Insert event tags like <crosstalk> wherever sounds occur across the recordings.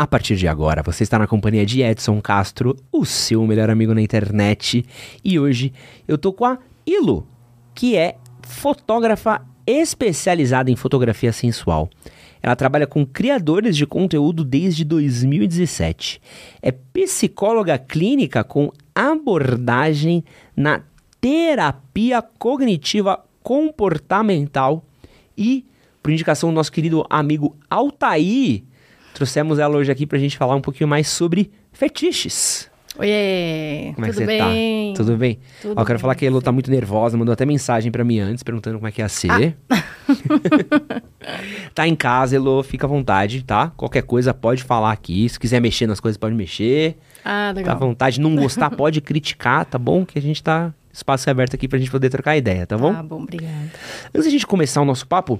A partir de agora, você está na companhia de Edson Castro, o seu melhor amigo na internet. E hoje eu tô com a Ilo, que é fotógrafa especializada em fotografia sensual. Ela trabalha com criadores de conteúdo desde 2017. É psicóloga clínica com abordagem na terapia cognitiva comportamental e, por indicação do nosso querido amigo Altair, trouxemos ela hoje aqui pra gente falar um pouquinho mais sobre fetiches. Oiê, Como é tudo que você bem? tá? Tudo bem? Tudo Ó, eu quero bem, falar que a Elo tá muito nervosa, mandou até mensagem pra mim antes, perguntando como é que ia ser. Ah. <laughs> tá em casa, Elo, fica à vontade, tá? Qualquer coisa pode falar aqui. Se quiser mexer nas coisas, pode mexer. Ah, Tá à legal. vontade. Não gostar, pode criticar, tá bom? Que a gente tá. Espaço é aberto aqui pra gente poder trocar ideia, tá bom? Ah, bom, obrigada. Antes da gente começar o nosso papo,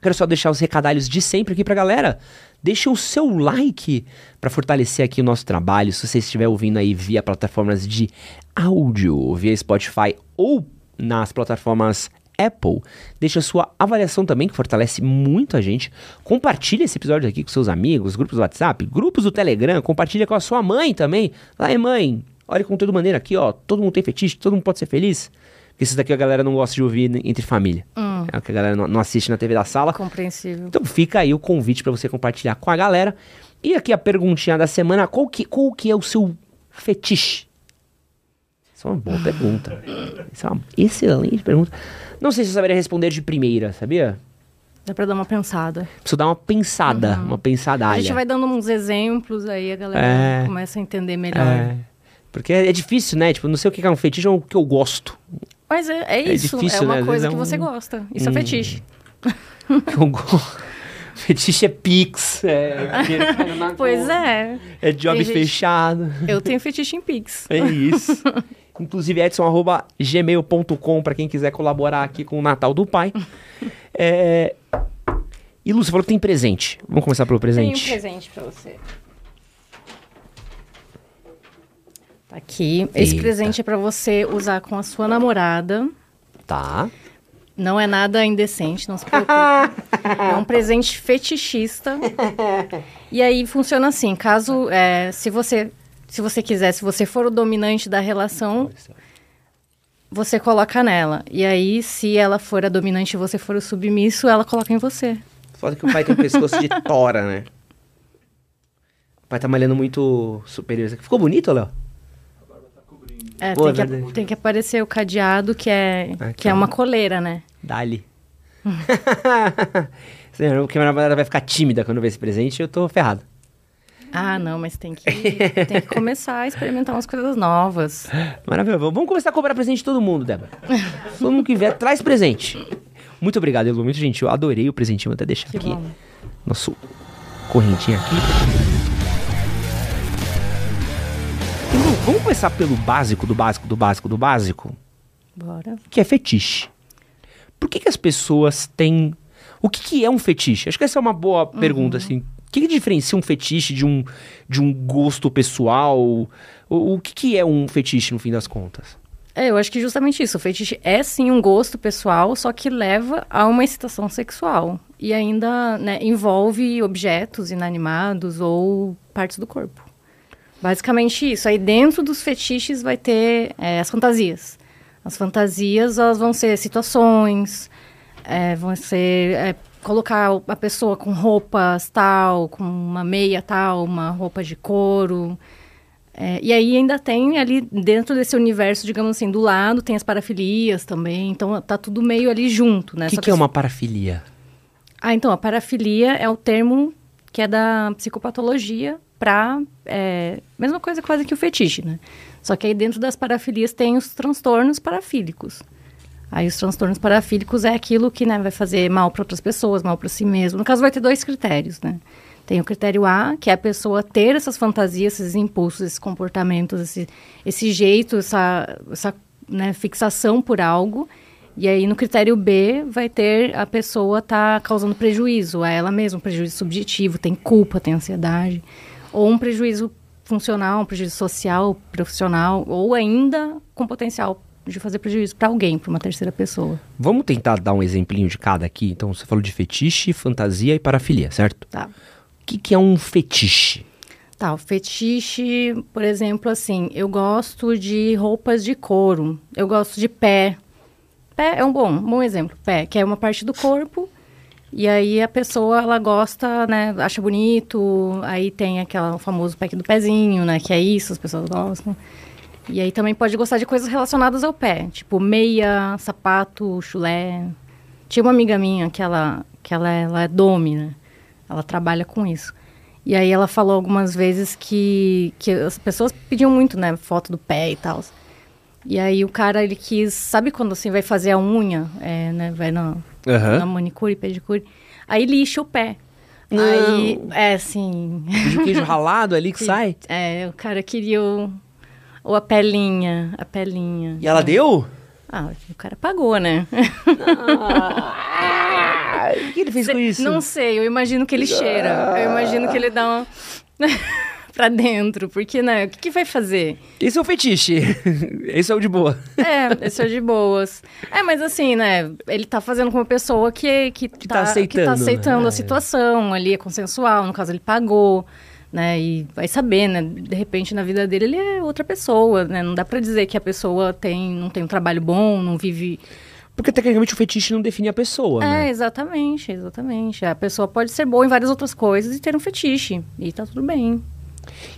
quero só deixar os recadalhos de sempre aqui pra galera. Deixa o seu like pra fortalecer aqui o nosso trabalho. Se você estiver ouvindo aí via plataformas de áudio, via Spotify ou nas plataformas Apple, deixa a sua avaliação também, que fortalece muito a gente. Compartilha esse episódio aqui com seus amigos, grupos do WhatsApp, grupos do Telegram, compartilha com a sua mãe também. Lá, "Ei, mãe, olha com toda maneira aqui, ó. Todo mundo tem fetiche, todo mundo pode ser feliz. Porque isso daqui a galera não gosta de ouvir entre família. É o que a galera não, não assiste na TV da sala. Compreensível. Então fica aí o convite para você compartilhar com a galera. E aqui a perguntinha da semana, qual que, qual que é o seu fetiche? Isso é uma boa pergunta. Isso é uma excelente pergunta. Não sei se eu saberia responder de primeira, sabia? Dá pra dar uma pensada. Preciso dar uma pensada, uma pensadalha. A gente vai dando uns exemplos, aí a galera É. começa a entender melhor. É. Porque é difícil, né? Tipo, não sei o que é um fetiche ou o que eu gosto. Mas é, é isso, difícil, é uma né? Coisa vezes que é um- você gosta. Isso é fetiche. <laughs> Eu gosto. Fetiche é pix, é <laughs> Pois é. É job Tem gente- fechado. Eu tenho fetiche em Pix. <laughs> É isso. Inclusive, edson.gmail.com para quem quiser colaborar aqui com o Natal do Pai. É... E Lu, você falou que tem presente. Vamos começar pelo presente. Tenho um presente pra você. Tá aqui. Esse Eita. presente é pra você usar com a sua namorada. Tá. Não é nada indecente, não se preocupe. <laughs> é um presente fetichista. <laughs> E aí funciona assim, caso é, se você se você quiser, se você for o dominante da relação, você coloca nela. E aí, se ela for a dominante e você for o submisso, ela coloca em você. Foda que o pai tem um pescoço de tora, né? O pai tá malhando muito superior. Ficou bonito, Léo? É, Pô, tem, é que, tem que aparecer o cadeado, que é, Ah, que é uma coleira, né? Dali. <laughs> <laughs> Porque minha namorada vai ficar tímida quando ver esse presente eu tô ferrado. Ah, não, mas tem que, tem que começar a experimentar umas coisas novas. Maravilhoso. Vamos começar a cobrar presente de todo mundo, Débora. <laughs> todo mundo que vier, traz presente. Muito obrigado, Elu. Muito gentil. Eu adorei o presentinho. Vou até deixar Que aqui. bom. Nosso correntinho aqui. Vamos começar pelo básico, do básico, do básico, do básico, Bora. que é fetiche. Por que, que as pessoas têm... O que, que é um fetiche? Acho que essa é uma boa Uhum. pergunta, assim. O que, que diferencia um fetiche de um, de um gosto pessoal? O, o que, que é um fetiche, no fim das contas? É, eu acho que justamente isso. O fetiche é sim um gosto pessoal, só que leva a uma excitação sexual. E ainda né, envolve objetos inanimados ou partes do corpo. Basicamente isso. Aí dentro dos fetiches vai ter é, as fantasias. As fantasias elas vão ser situações, é, vão ser é, colocar a pessoa com roupas tal, com uma meia tal, uma roupa de couro. É, e aí ainda tem ali dentro desse universo, digamos assim, do lado tem as parafilias também, então tá tudo meio ali junto, né? O que, Só que é uma parafilia? Ah, então, a parafilia é o termo que é da psicopatologia para é, mesma coisa quase que o fetiche, né? Só que aí dentro das parafilias tem os transtornos parafílicos. Aí os transtornos parafílicos é aquilo que né, vai fazer mal para outras pessoas, mal para si mesmo. No caso, vai ter dois critérios, né? Tem o critério A, que é a pessoa ter essas fantasias, esses impulsos, esses comportamentos, esse, esse jeito, essa, essa né, fixação por algo. E aí, no critério B, vai ter a pessoa tá causando prejuízo a ela mesma, prejuízo subjetivo, tem culpa, tem ansiedade. Ou um prejuízo funcional, um prejuízo social, profissional, ou ainda com potencial de fazer prejuízo para alguém, para uma terceira pessoa. Vamos tentar dar um exemplinho de cada aqui? Então, você falou de fetiche, fantasia e parafilia, certo? Tá. que, que é um fetiche? Tá, o fetiche, por exemplo, assim, eu gosto de roupas de couro, eu gosto de pé. Pé é um bom, um bom exemplo, pé, que é uma parte do corpo, e aí a pessoa, ela gosta, né, acha bonito, aí tem aquele famoso pack do pezinho, né, que é isso, as pessoas gostam. E aí também pode gostar de coisas relacionadas ao pé, tipo meia, sapato, chulé. Tinha uma amiga minha que ela, que ela, ela é dome, né, ela trabalha com isso. E aí ela falou algumas vezes que, que as pessoas pediam muito, né, foto do pé e tal. E aí o cara, ele quis, sabe quando assim vai fazer a unha, é, né, vai na, Aham. na manicure, pedicure, aí lixa o pé. Não. Aí, é assim, De queijo ralado ali <laughs> que sai? é, o cara queria o, ou a pelinha, a pelinha. E ela deu? Ah, o cara pagou, né? Ah, <laughs> o que ele fez com isso? Não sei, eu imagino que ele cheira. Eu imagino que ele dá uma... <laughs> pra dentro, porque, né, o que, que vai fazer? Esse é o fetiche. <laughs> Esse é o de boa. É, esse é de boas. É, mas assim, né, ele tá fazendo com uma pessoa que, que, tá que tá aceitando, aceitando né? a situação, ali é consensual, no caso ele pagou, né, e vai saber, né, de repente na vida dele ele é outra pessoa, né, não dá pra dizer que a pessoa tem, não tem um trabalho bom, não vive... Porque tecnicamente o fetiche não define a pessoa, É, né? exatamente, exatamente. A pessoa pode ser boa em várias outras coisas e ter um fetiche, e tá tudo bem.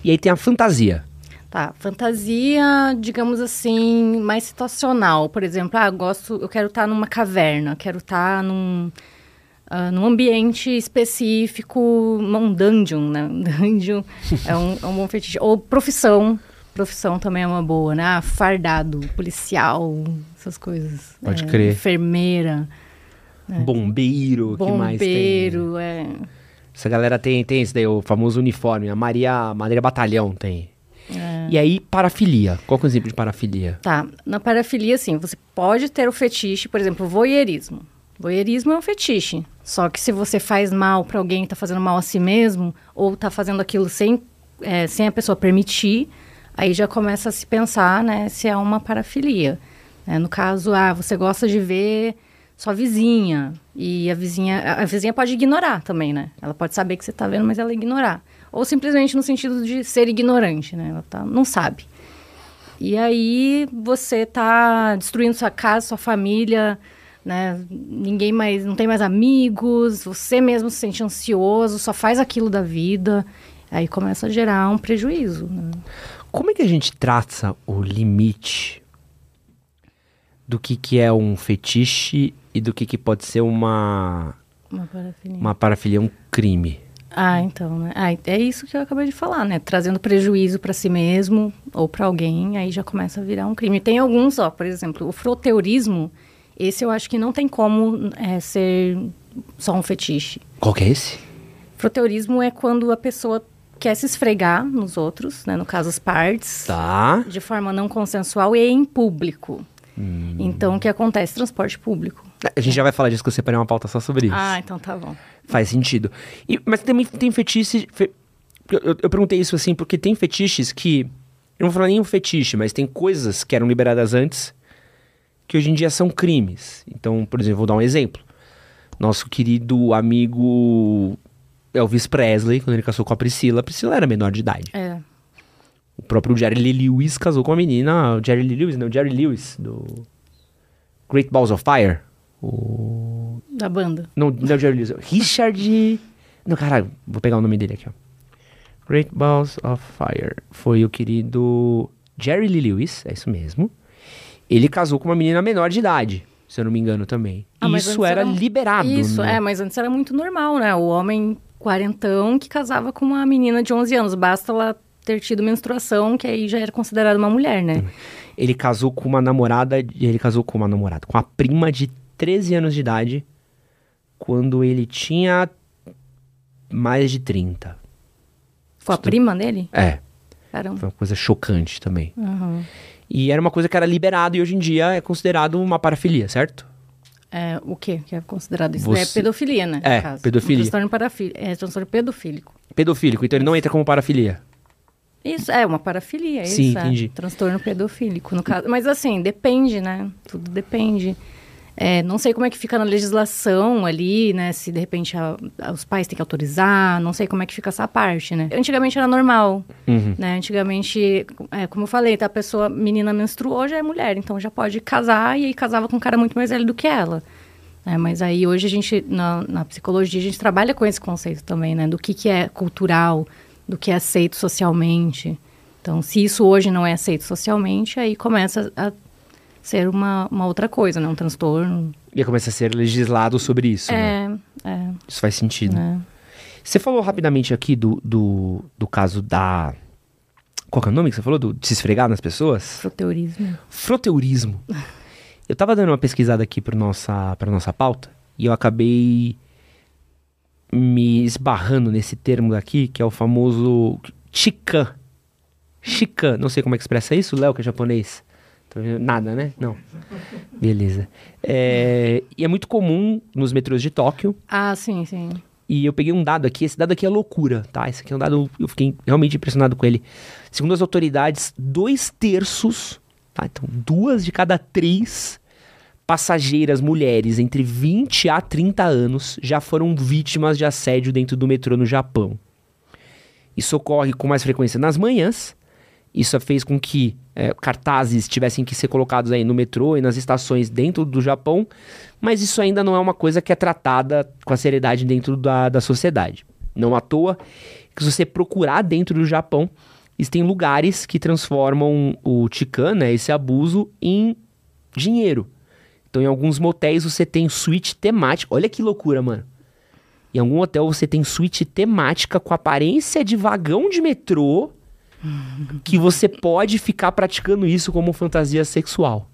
E aí tem a fantasia. Tá, fantasia, digamos assim, mais situacional. Por exemplo, ah, gosto, eu quero estar numa caverna, quero estar num, ah, num ambiente específico, um dungeon, né? Um <laughs> dungeon é um, é um bom fetiche. Ou profissão, profissão também é uma boa, né? Ah, fardado, policial, essas coisas. Pode É, crer. Enfermeira, Bombeiro, o que mais tem? bombeiro, é... Essa galera tem, tem esse daí, o famoso uniforme. A Maria, Maria Batalhão tem. é. E aí, parafilia. Qual que é o exemplo de parafilia? Tá, na parafilia, assim, você pode ter o fetiche, por exemplo, voyeurismo. Voyeurismo é um fetiche. Só que se você faz mal pra alguém que tá fazendo mal a si mesmo, ou tá fazendo aquilo sem, é, sem a pessoa permitir, aí já começa a se pensar, né, se é uma parafilia. É, no caso, ah, você gosta de ver sua vizinha, e a vizinha, a vizinha pode ignorar também, né? Ela pode saber que você tá vendo, mas ela ignorar. Ou simplesmente no sentido de ser ignorante, né? Ela tá, não sabe. E aí você tá destruindo sua casa, sua família, né? Ninguém mais, não tem mais amigos, você mesmo se sente ansioso, só faz aquilo da vida. Aí começa a gerar um prejuízo, né? Como é que a gente traça o limite do que, que é um fetiche e do que, que pode ser uma, Uma parafilia. uma parafilia, um crime? Ah, então, né? Ah, é isso que eu acabei de falar, né? Trazendo prejuízo para si mesmo ou para alguém, aí já começa a virar um crime. Tem alguns, ó, por exemplo, o froteurismo, esse eu acho que não tem como é, ser só um fetiche. Qual que é esse? Froteurismo é quando a pessoa quer se esfregar nos outros, né? No caso, as partes, Tá. de forma não consensual e em público. Hum. Então, o que acontece? Transporte público. A gente já vai falar disso que eu separei uma pauta só sobre isso. Ah, então tá bom. Faz sentido. E- mas também tem fetiche. fe- eu, eu- perguntei isso assim, porque tem fetiches que. Eu não vou falar nem um fetiche, mas tem coisas que eram liberadas antes que hoje em dia são crimes. Então, por exemplo, vou dar um exemplo. Nosso querido amigo Elvis Presley, quando ele casou com a Priscila, a Priscila era menor de idade. É. O próprio Jerry Lee Lewis casou com a menina. O Jerry Lee Lewis, não, o Jerry Lewis, do Great Balls of Fire. O Da banda. não, não é o Jerry Lewis. é Richard. Não, caralho, vou pegar o nome dele aqui, ó. Great Balls of Fire. Foi o querido Jerry Lee Lewis, é isso mesmo. Ele casou com uma menina menor de idade, se eu não me engano também. Ah, isso era era- liberado. Isso, né? é, mas antes era muito normal, né? O homem quarentão que casava com uma menina de 11 anos. Basta ela ter tido menstruação, que aí já era considerada uma mulher, né? Ele casou com uma namorada. Ele casou com uma namorada, com a prima de 13 anos de idade, quando ele tinha mais de 30. Foi a prima dele? É, Caramba. foi uma coisa chocante também. Uhum. E era uma coisa que era liberado e hoje em dia é considerado uma parafilia, certo? É, o quê que é considerado isso? Você- É pedofilia, né? É, pedofilia. Um transtorno parafí- É transtorno pedofílico. Pedofílico, então ele não entra como parafilia. Isso, é uma parafilia, Sim, isso. é. entendi. Transtorno pedofílico, no caso. Mas assim, depende, né? Tudo depende. É, não sei como é que fica na legislação ali, né? Se de repente a, a, os pais têm que autorizar, não sei como é que fica essa parte, né? Antigamente era normal, Uhum. né? Antigamente, é, como eu falei, tá, a pessoa, menina menstruou, já é mulher, então já pode casar e aí casava com um cara muito mais velho do que ela. né? mas aí hoje a gente, na, na, psicologia, a gente trabalha com esse conceito também, né? Do que, que é cultural, do que é aceito socialmente. Então, se isso hoje não é aceito socialmente, aí começa a ser uma, uma outra coisa, né? Um transtorno. E começa a ser legislado sobre isso, é, né? É, Isso faz sentido. é. Você falou rapidamente aqui do, do, do caso da... Qual que é o nome que você falou? Do, de se esfregar nas pessoas? Froteurismo. Froteurismo. <laughs> Eu tava dando uma pesquisada aqui pra nossa, pra nossa pauta e eu acabei me esbarrando nesse termo daqui, que é o famoso chikan. Chikan, não sei como é que expressa isso, Léo, que é japonês. Nada, né? Não. Beleza. É, e é muito comum nos metrôs de Tóquio. Ah, sim, sim. E eu peguei um dado aqui, esse dado aqui é loucura, tá? Esse aqui é um dado, eu fiquei realmente impressionado com ele. Segundo as autoridades, dois terços, tá? Então, duas de cada três passageiras mulheres entre 20 a 30 anos já foram vítimas de assédio dentro do metrô no Japão. Isso ocorre com mais frequência nas manhãs. Isso fez com que é, cartazes tivessem que ser colocados aí no metrô e nas estações dentro do Japão, mas isso ainda não é uma coisa que é tratada com a seriedade dentro da, da sociedade. Não à toa que se você procurar dentro do Japão, existem lugares que transformam o chikan, né, esse abuso, em dinheiro. Então, em alguns motéis você tem suíte temática. Olha que loucura, mano. Em algum hotel você tem suíte temática com aparência de vagão de metrô que você pode ficar praticando isso como fantasia sexual.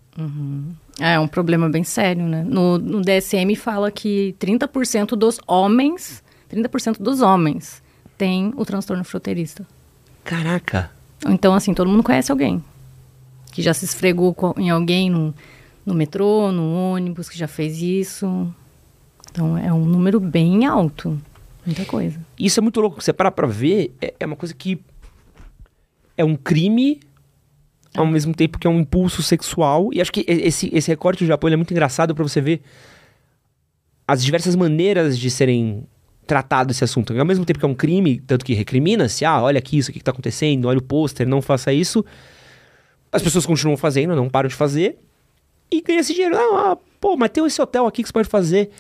É um problema bem sério, né? No, no DSM fala que 30% dos homens, 30% dos homens tem o transtorno froteirista. Caraca. Então, assim, todo mundo conhece alguém que já se esfregou com- em alguém no, no metrô, no ônibus, que já fez isso. Então, é um número bem alto. Muita coisa. Isso é muito louco. Você parar pra ver, é, é uma coisa que é um crime ao mesmo tempo que é um impulso sexual. E acho que esse, esse recorte do Japão é muito engraçado pra você ver as diversas maneiras de serem tratado esse assunto. Ao mesmo tempo que é um crime, tanto que recrimina-se, ah, olha aqui isso aqui que tá acontecendo, olha o pôster, não faça isso. As pessoas continuam fazendo, não param de fazer. E ganha esse dinheiro. Ah, ah, pô, mas tem esse hotel aqui que você pode fazer.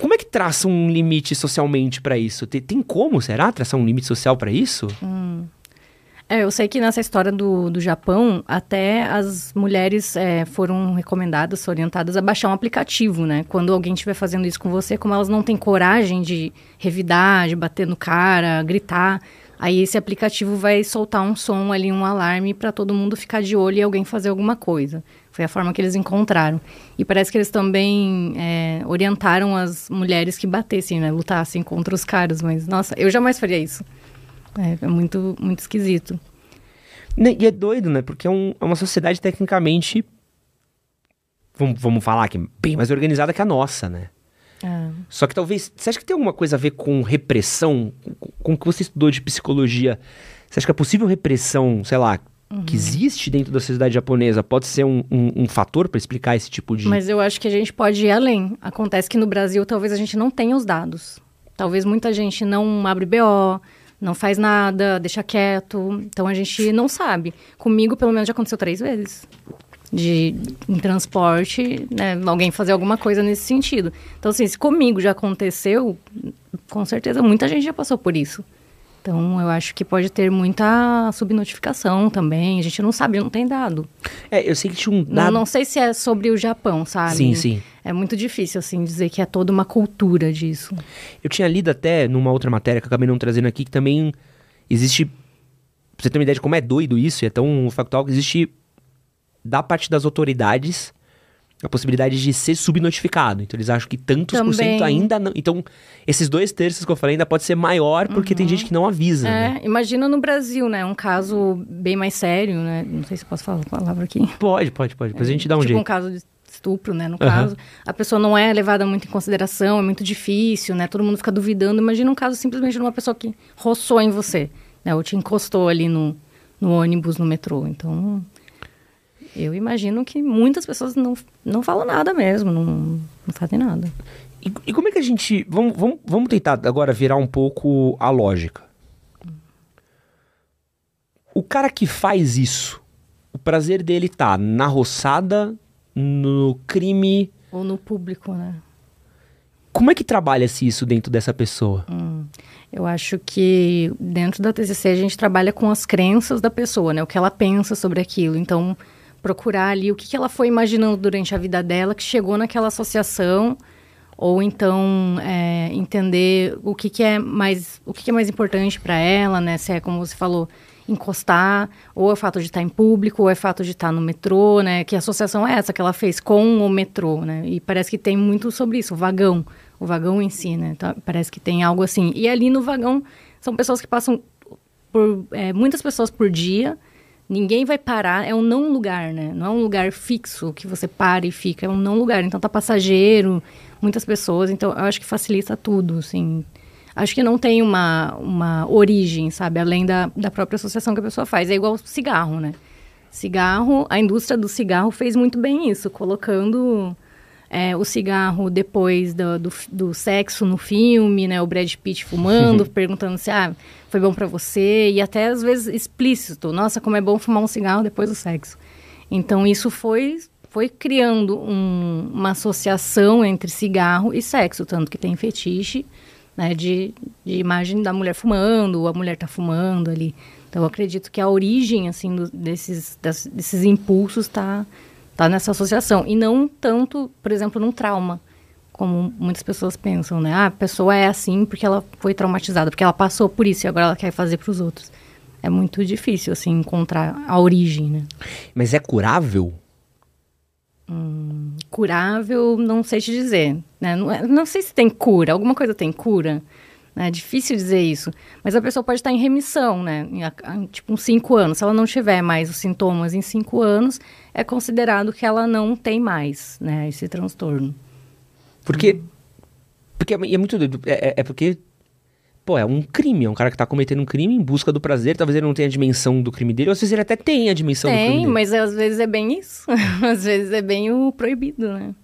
Como é que traça um limite socialmente pra isso? Tem, tem como, será, traçar um limite social pra isso? É, eu sei que nessa história do, do Japão, até as mulheres é, foram recomendadas, orientadas a baixar um aplicativo, né? Quando alguém estiver fazendo isso com você, como elas não têm coragem de revidar, de bater no cara, gritar, aí esse aplicativo vai soltar um som ali, um alarme para todo mundo ficar de olho e alguém fazer alguma coisa. Foi a forma que eles encontraram. E parece que eles também é, orientaram as mulheres que batessem, né? Lutassem contra os caras, mas, nossa, eu jamais faria isso. É, é muito, muito esquisito. Né, E é doido, né? Porque é, um- é uma sociedade tecnicamente. Vamos, vamos falar que é bem mais organizada que a nossa, né? É. Só que talvez. Você acha que tem alguma coisa a ver com repressão? Com, com o que você estudou de psicologia? Você acha que a possível repressão, sei lá, que existe dentro da sociedade japonesa pode ser um, um- um fator pra explicar esse tipo de. Mas eu acho que a gente pode ir além. Acontece que no Brasil talvez a gente não tenha os dados. Talvez muita gente não abre BO, não faz nada, deixa quieto. Então a gente não sabe. Comigo, pelo menos, já aconteceu três vezes. De em transporte, né, alguém fazer alguma coisa nesse sentido. Então, assim, se comigo já aconteceu, com certeza muita gente já passou por isso. Então, eu acho que pode ter muita subnotificação também. A gente não sabe, não tem dado. É, eu sei que tinha um Não, dado. não sei se é sobre o Japão, sabe? Sim, sim. É muito difícil, assim, dizer que é toda uma cultura disso. Eu tinha lido até numa outra matéria que eu acabei não trazendo aqui, que também existe. Pra você ter uma ideia de como é doido isso, e é tão factual que existe da parte das autoridades a possibilidade de ser subnotificado. Então eles acham que tantos por Também. cento ainda não. Então, esses dois terços que eu falei ainda pode ser maior porque tem gente que não avisa. né? É, imagina no Brasil, né? Um caso bem mais sério, né? Não sei se posso falar a palavra aqui. Pode, pode, pode. Depois a gente dá um tipo um jeito. caso de estupro, né? No Aham. caso, a pessoa não é levada muito em consideração, é muito difícil, né? Todo mundo fica duvidando. Imagina um caso simplesmente de uma pessoa que roçou em você, né? Ou te encostou ali no, no ônibus, no metrô. Então, Eu imagino que muitas pessoas não, não falam nada mesmo, não, não fazem nada. E, e como é que a gente. Vamos, vamos, vamos tentar agora virar um pouco a lógica. O cara que faz isso, o prazer dele tá na roçada, no crime. Ou no público, né? Como é que trabalha-se isso dentro dessa pessoa? Hum, eu acho que dentro da TCC a gente trabalha com as crenças da pessoa, né? O que ela pensa sobre aquilo. Então, procurar ali o que, que ela foi imaginando durante a vida dela que chegou naquela associação ou então é, entender o que, que é mais o que, que é mais importante para ela, né? Se é como você falou encostar, ou é o fato de estar em público, ou é o fato de estar no metrô, né? Que associação é essa que ela fez com o metrô, né? E parece que tem muito sobre isso, o vagão, o vagão em si, né? Então, parece que tem algo assim. E ali no vagão são pessoas que passam por é, muitas pessoas por dia. Ninguém vai parar, é um não lugar, né? Não é um lugar fixo que você para e fica, é um não lugar. Então tá passageiro, muitas pessoas, então eu acho que facilita tudo, assim. Acho que não tem uma, uma origem, sabe? Além da, da própria associação que a pessoa faz. É igual cigarro, né? Cigarro, a indústria do cigarro fez muito bem isso, colocando é, o cigarro depois do, do, do, sexo no filme, né? O Brad Pitt fumando, perguntando se ah, foi bom para você, e até às vezes explícito. Nossa, como é bom fumar um cigarro depois do sexo. Então isso foi foi criando um, uma associação entre cigarro e sexo, tanto que tem fetiche, né, de, de imagem da mulher fumando, a mulher tá fumando ali. Então eu acredito que a origem assim do, desses das, desses impulsos está tá nessa associação e não tanto, por exemplo, num trauma, como muitas pessoas pensam, né? Ah, a pessoa é assim porque ela foi traumatizada, porque ela passou por isso e agora ela quer fazer para os outros. É muito difícil assim encontrar a origem, né? Mas é curável? Hum, curável, não sei te dizer. Né? Não, é, não, sei se tem cura, alguma coisa tem cura. Né? É difícil dizer isso. Mas a pessoa pode estar em remissão, né? Em, tipo, uns cinco anos. Se ela não tiver mais os sintomas em cinco anos, é considerado que ela não tem mais né, esse transtorno. Porque. Porque é, é muito doido. É, é, é porque pô, é um crime, é um cara que tá cometendo um crime em busca do prazer, talvez ele não tenha a dimensão do crime dele, ou às vezes ele até tem a dimensão tem, do crime dele. Tem, mas às vezes é bem isso. <laughs> às vezes é bem o proibido, né?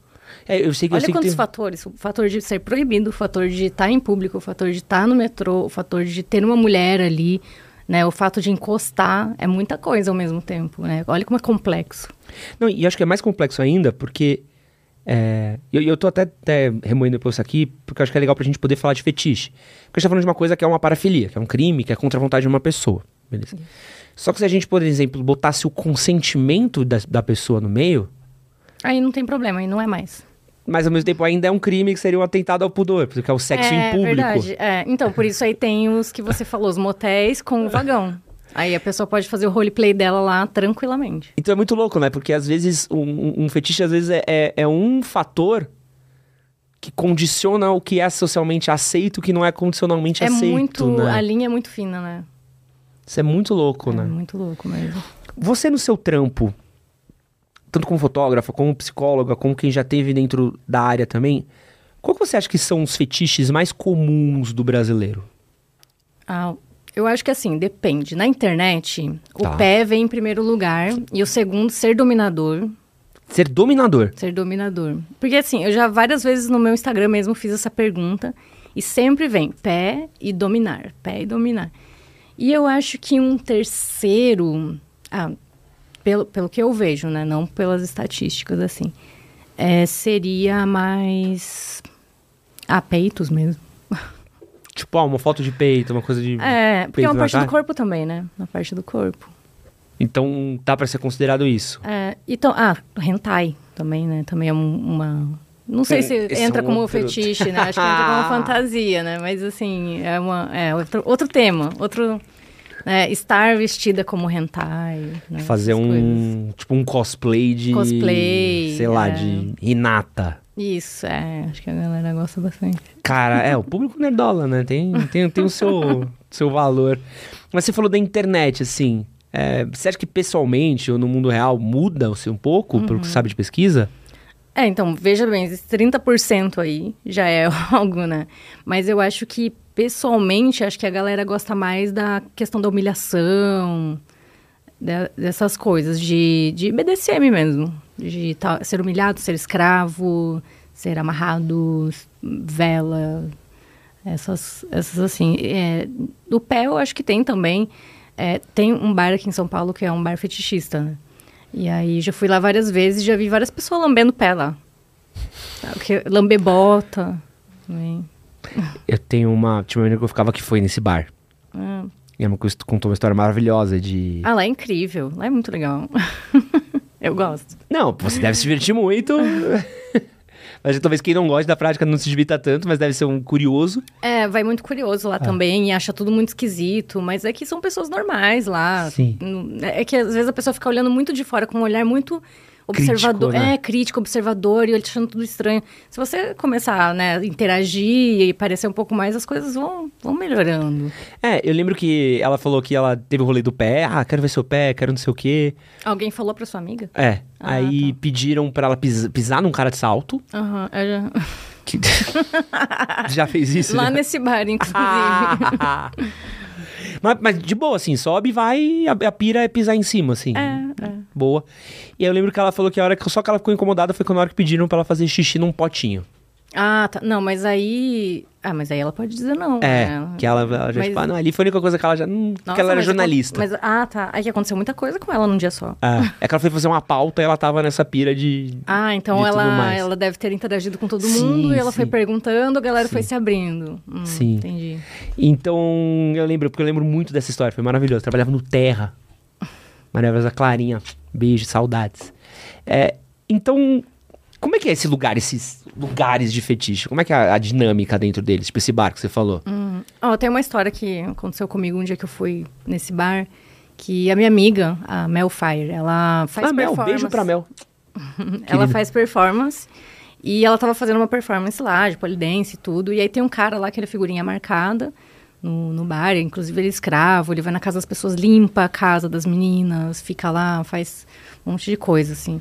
É, eu sei que, Olha eu quantos tem... fatores. O fator de ser proibido, o fator de estar em público, o fator de estar no metrô, o fator de ter uma mulher ali, né? O fato de encostar é muita coisa ao mesmo tempo, né? Olha como é complexo. Não, e acho que é mais complexo ainda porque é, eu, eu tô até, até remoendo depois isso aqui, porque eu acho que é legal pra gente poder falar de fetiche. Porque a gente tá falando de uma coisa que é uma parafilia, que é um crime, que é contra a vontade de uma pessoa. Beleza. Só que se a gente, por exemplo, botasse o consentimento da, da pessoa no meio. Aí não tem problema, aí não é mais. Mas ao mesmo tempo ainda é um crime que seria um atentado ao pudor, porque é o sexo é, em público. Verdade. É, então, por isso aí tem os que você falou, os motéis com o vagão. Aí a pessoa pode fazer o roleplay dela lá tranquilamente. Então é muito louco, né? Porque às vezes um, um fetiche às vezes é, é, é, um fator que condiciona o que é socialmente aceito, o que não é condicionalmente é aceito. Muito, né? A linha é muito fina, né? Isso é muito louco, é né? Muito louco mesmo. Você no seu trampo, tanto como fotógrafa, como psicóloga, como quem já teve dentro da área também, qual que você acha que são os fetiches mais comuns do brasileiro? Ah, eu acho que assim, depende. Na internet, tá. o pé vem em primeiro lugar e o segundo, ser dominador. Ser dominador? Ser dominador. Porque assim, eu já várias vezes no meu Instagram mesmo fiz essa pergunta e sempre vem pé e dominar, pé e dominar. E eu acho que um terceiro, ah, pelo, pelo que eu vejo, né, não pelas estatísticas assim, é, seria mais ah, peitos mesmo. <laughs> Tipo, ah, uma foto de peito, uma coisa de. É, porque é uma parte do corpo também, né? Uma parte do corpo. Então dá para ser considerado isso. É, então, ah, hentai também, né? Também é uma. Não sei se Esse entra é um como outro... fetiche, né? Acho que <laughs> entra como fantasia, né? Mas assim, é, uma, é outro, outro tema, outro. É, estar vestida como hentai. Né? Fazer um. Coisas. Tipo um cosplay de. Cosplay. Sei lá, é. de Hinata. Isso, é. Acho que a galera gosta bastante. Cara, é, o <laughs> público nerdola, né? Tem, tem, tem o seu, <laughs> seu valor. Mas você falou da internet, assim. É, você acha que pessoalmente ou no mundo real muda o seu um pouco, uhum. pelo que você sabe de pesquisa? É, então, veja bem, esses 30% aí já é <laughs> algo, né? Mas eu acho que, pessoalmente, acho que a galera gosta mais da questão da humilhação, de- dessas coisas, de, de BDSM mesmo. De ser humilhado, ser escravo, ser amarrado, vela, essas, essas assim. É, do pé eu acho que tem também. É, tem um bar aqui em São Paulo que é um bar fetichista, né? E aí já fui lá várias vezes já vi várias pessoas lambendo pé lá. Lamber bota. também. Eu tenho uma. Tinha uma menina que eu ficava que foi nesse bar. Ah. E ela contou uma história maravilhosa de. Ah, lá é incrível. Lá é muito legal. <laughs> eu gosto. Não, você deve se divertir muito. <laughs> mas talvez quem não gosta da prática não se divirta tanto, mas deve ser um curioso. É, vai muito curioso lá também e acha tudo muito esquisito, mas é que são pessoas normais lá. Sim. É que às vezes a pessoa fica olhando muito de fora com um olhar muito observador. Crítico, né? É, crítico, observador, e ele achando tudo estranho. Se você começar, né, a interagir e parecer um pouco mais, as coisas vão, vão melhorando. É, eu lembro que ela falou que ela teve o rolê do pé. Ah, quero ver seu pé, quero não sei o quê. Alguém falou pra sua amiga? É. Ah, aí pediram pra ela pis- pisar num cara de salto. Aham, eu já- Que- <laughs> Já fez isso? Lá já? nesse bar, inclusive. <laughs> <laughs> mas, mas de boa, assim, sobe e vai e a, a pira é pisar em cima, assim. é, é. Boa. E aí eu lembro que ela falou que a hora que só que ela ficou incomodada foi quando a hora que pediram pra ela fazer xixi num potinho. Ah, tá. Não, mas aí. Ah, mas aí ela pode dizer não. É, né? que ela, ela já, Mas- tipo, ah, não, ali foi a única coisa que ela já. Hum, Nossa, porque ela era jornalista. Mas, ah, tá. Aí que aconteceu muita coisa com ela num dia só. Ah, <laughs> é que ela foi fazer uma pauta e ela tava nessa pira de. Ah, então de ela, ela deve ter interagido com todo Sim, mundo e ela foi sim. perguntando, a galera Sim. foi se abrindo. Hum, Sim. Entendi. Então, eu lembro, porque eu lembro muito dessa história, foi maravilhoso. Trabalhava no Terra. Maravilhosa Clarinha. Beijo, saudades. É, então, como é que é esse lugar, esses lugares de fetiche? Como é que é a, a dinâmica dentro deles? Tipo esse bar que você falou. Hum. Ó, tem uma história que aconteceu comigo um dia que eu fui nesse bar, que a minha amiga, a Mel Fire, ela faz ah, Mel, beijo pra Mel. <laughs> Ela faz performance e ela tava fazendo uma performance lá, de polidense e tudo. E aí tem um cara lá que ele é figurinha marcada no, no bar, inclusive ele é escravo, ele vai na casa das pessoas, limpa a casa das meninas, fica lá, faz um monte de coisa, assim.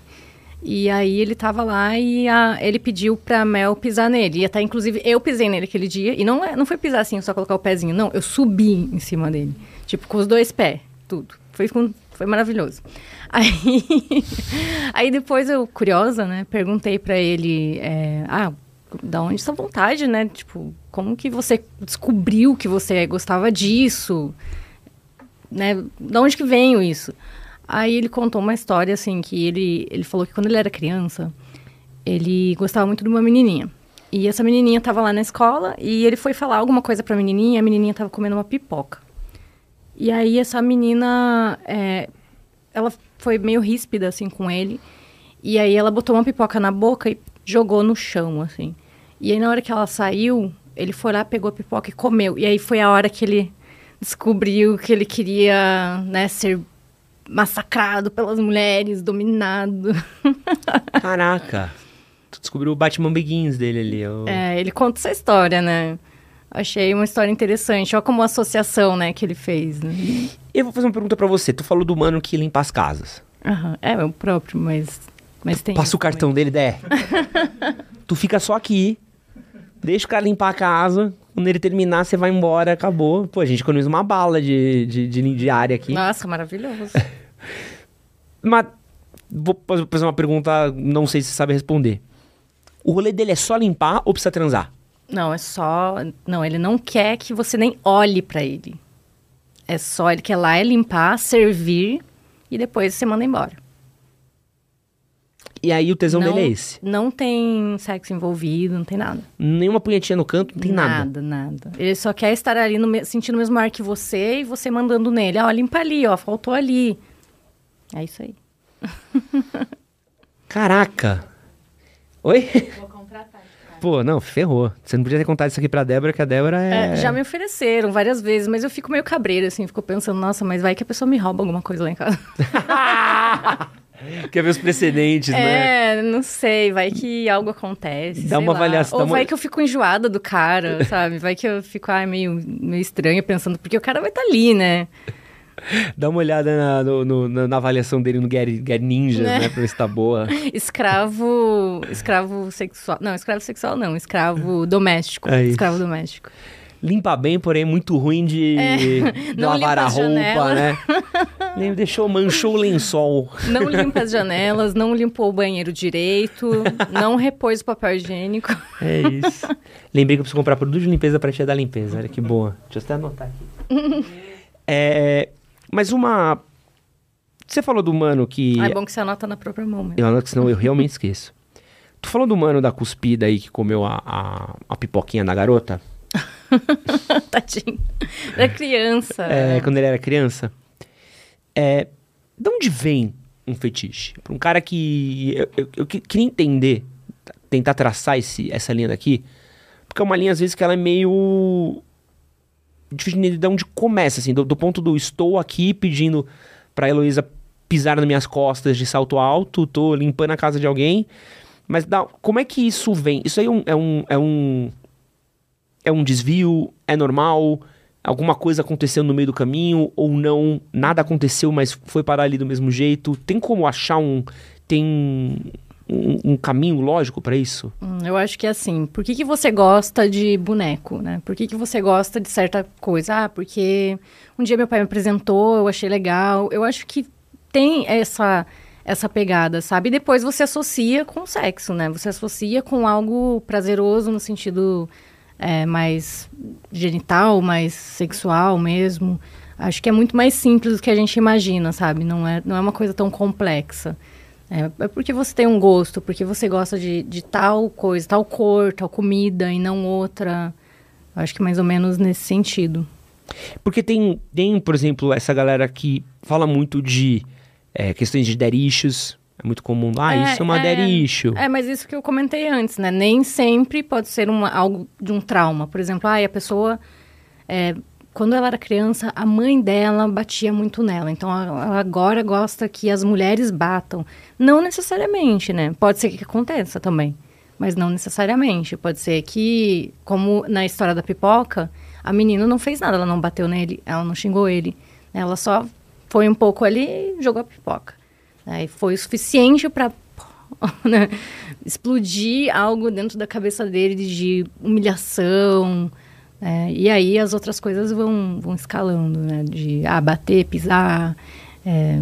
E aí ele tava lá e a- ele pediu pra Mel pisar nele. E até, inclusive, eu pisei nele aquele dia. E não, é- não foi pisar assim, só colocar o pezinho. Não, eu subi em cima dele. Tipo, com os dois pés, tudo. Foi, com- foi maravilhoso. <laughs> Aí, aí depois eu, curiosa, né, perguntei pra ele, é, ah, da onde essa vontade, né? Tipo, como que você descobriu que você gostava disso? Né? Da onde que veio isso? Aí ele contou uma história, assim, que ele, ele falou que quando ele era criança, ele gostava muito de uma menininha. E essa menininha tava lá na escola e ele foi falar alguma coisa pra menininha e a menininha tava comendo uma pipoca. E aí essa menina, é, ela foi meio ríspida, assim, com ele. E aí ela botou uma pipoca na boca e jogou no chão, assim. E aí na hora que ela saiu, ele foi lá, pegou a pipoca e comeu. E aí foi a hora que ele descobriu que ele queria, né, ser massacrado pelas mulheres, dominado. <laughs> Caraca. Tu descobriu o Batman Begins dele ali. o- É, ele conta essa história, né? Achei uma história interessante. Olha como associação, né, que ele fez, né? Eu vou fazer uma pergunta pra você. Tu falou do mano que limpa as casas. Aham. É, é o próprio, mas, mas tem Passa o cartão dele, der. <laughs> tu fica só aqui, deixa o cara limpar a casa. Quando ele terminar, você vai embora, acabou. Pô, a gente economiza uma bala de, de, de, de área aqui. Nossa, maravilhoso. <laughs> Mas vou faz- fazer uma pergunta, não sei se você sabe responder. O rolê dele é só limpar ou precisa transar? Não, é só. Não, ele não quer que você nem olhe pra ele. É só ele quer lá é limpar, servir e depois você manda embora. E aí o tesão não, dele é esse. Não tem sexo envolvido, não tem nada. Nenhuma punhetinha no canto, não tem nada. Nada, nada. Ele só quer estar ali no sentindo o mesmo ar que você e você mandando nele. Ó, limpa ali, ó, faltou ali. É isso aí. <laughs> Caraca! Oi? Vou contratar. Pô, não, ferrou. Você não podia ter contado isso aqui pra Débora, que a Débora é. É, já me ofereceram várias vezes, mas eu fico meio cabreira, assim, fico pensando, nossa, mas vai que a pessoa me rouba alguma coisa lá em casa. <laughs> <laughs> Quer ver os precedentes, né? É, não sei, vai que algo acontece. Dá uma lá. avaliação, Ou uma- vai que eu fico enjoada do cara, <laughs> sabe? Vai que eu fico ai, meio, meio estranha pensando, porque o cara vai estar ali, né? Dá uma olhada na, no- no- na, avaliação dele no Get, Get Ninjas, Né? né? Pra ver se tá boa. <laughs> Escravo. Escravo sexual. Não, escravo sexual não, escravo <laughs> doméstico. É escravo doméstico. Limpa bem, porém é muito ruim de, de não lavar a roupa, janelas. né? Deixou, manchou o lençol. Não limpa as janelas, não limpou o banheiro direito, não repôs o papel higiênico. É isso. Lembrei que eu preciso comprar produto de limpeza pra tia da limpeza. Olha que boa. Deixa eu até anotar aqui. é, mas uma. Você falou do mano que. Ah, é bom que você anota na própria mão mesmo. Eu anoto, senão eu realmente esqueço. Tu falou do mano da cuspida aí que comeu a, a, a pipoquinha da garota? <laughs> Tadinho. Era criança. É, quando ele era criança. É, de onde vem um fetiche? Pra um cara que. Eu, eu, eu que- queria entender, tentar traçar esse, essa linha daqui, porque é uma linha, às vezes, que ela é meio. difícil de de onde começa, assim, do, do ponto do estou aqui pedindo pra Heloísa pisar nas minhas costas de salto alto, tô limpando a casa de alguém. Mas como é que isso vem? Isso aí é um. É um, é um, é um desvio? É normal? Alguma coisa aconteceu no meio do caminho ou não? Nada aconteceu, mas foi parar ali do mesmo jeito? Tem como achar um. Tem um, um caminho lógico pra isso? Hum, Eu acho que é assim, por que, que você gosta de boneco, né? Por que, que você gosta de certa coisa? Ah, porque um dia meu pai me apresentou, eu achei legal. Eu acho que tem essa essa pegada, sabe? E depois você associa com o sexo, né? Você associa com algo prazeroso no sentido é, mais genital, mais sexual mesmo. Acho que é muito mais simples do que a gente imagina, sabe? Não é, não é uma coisa tão complexa. É, é porque você tem um gosto, porque você gosta de, de tal coisa, tal cor, tal comida e não outra. Acho que mais ou menos nesse sentido. Porque tem, tem por exemplo, essa galera que fala muito de é, questões de issues. É muito comum. Ah, É, isso é uma é, dead issue. É, mas isso que eu comentei antes, né? Nem sempre pode ser uma, algo de um trauma. Por exemplo, ah, a pessoa, é, quando ela era criança, a mãe dela batia muito nela. Então, ela ela agora gosta que as mulheres batam. Não necessariamente, né? Pode ser que aconteça também. Mas não necessariamente. Pode ser que, como na história da pipoca, a menina não fez nada. Ela não bateu nele, ela não xingou ele. Ela só foi um pouco ali e jogou a pipoca. Aí foi o suficiente para <laughs> né, explodir algo dentro da cabeça dele de humilhação. né, e aí as outras coisas vão, vão escalando, né? De ah, bater, pisar, é,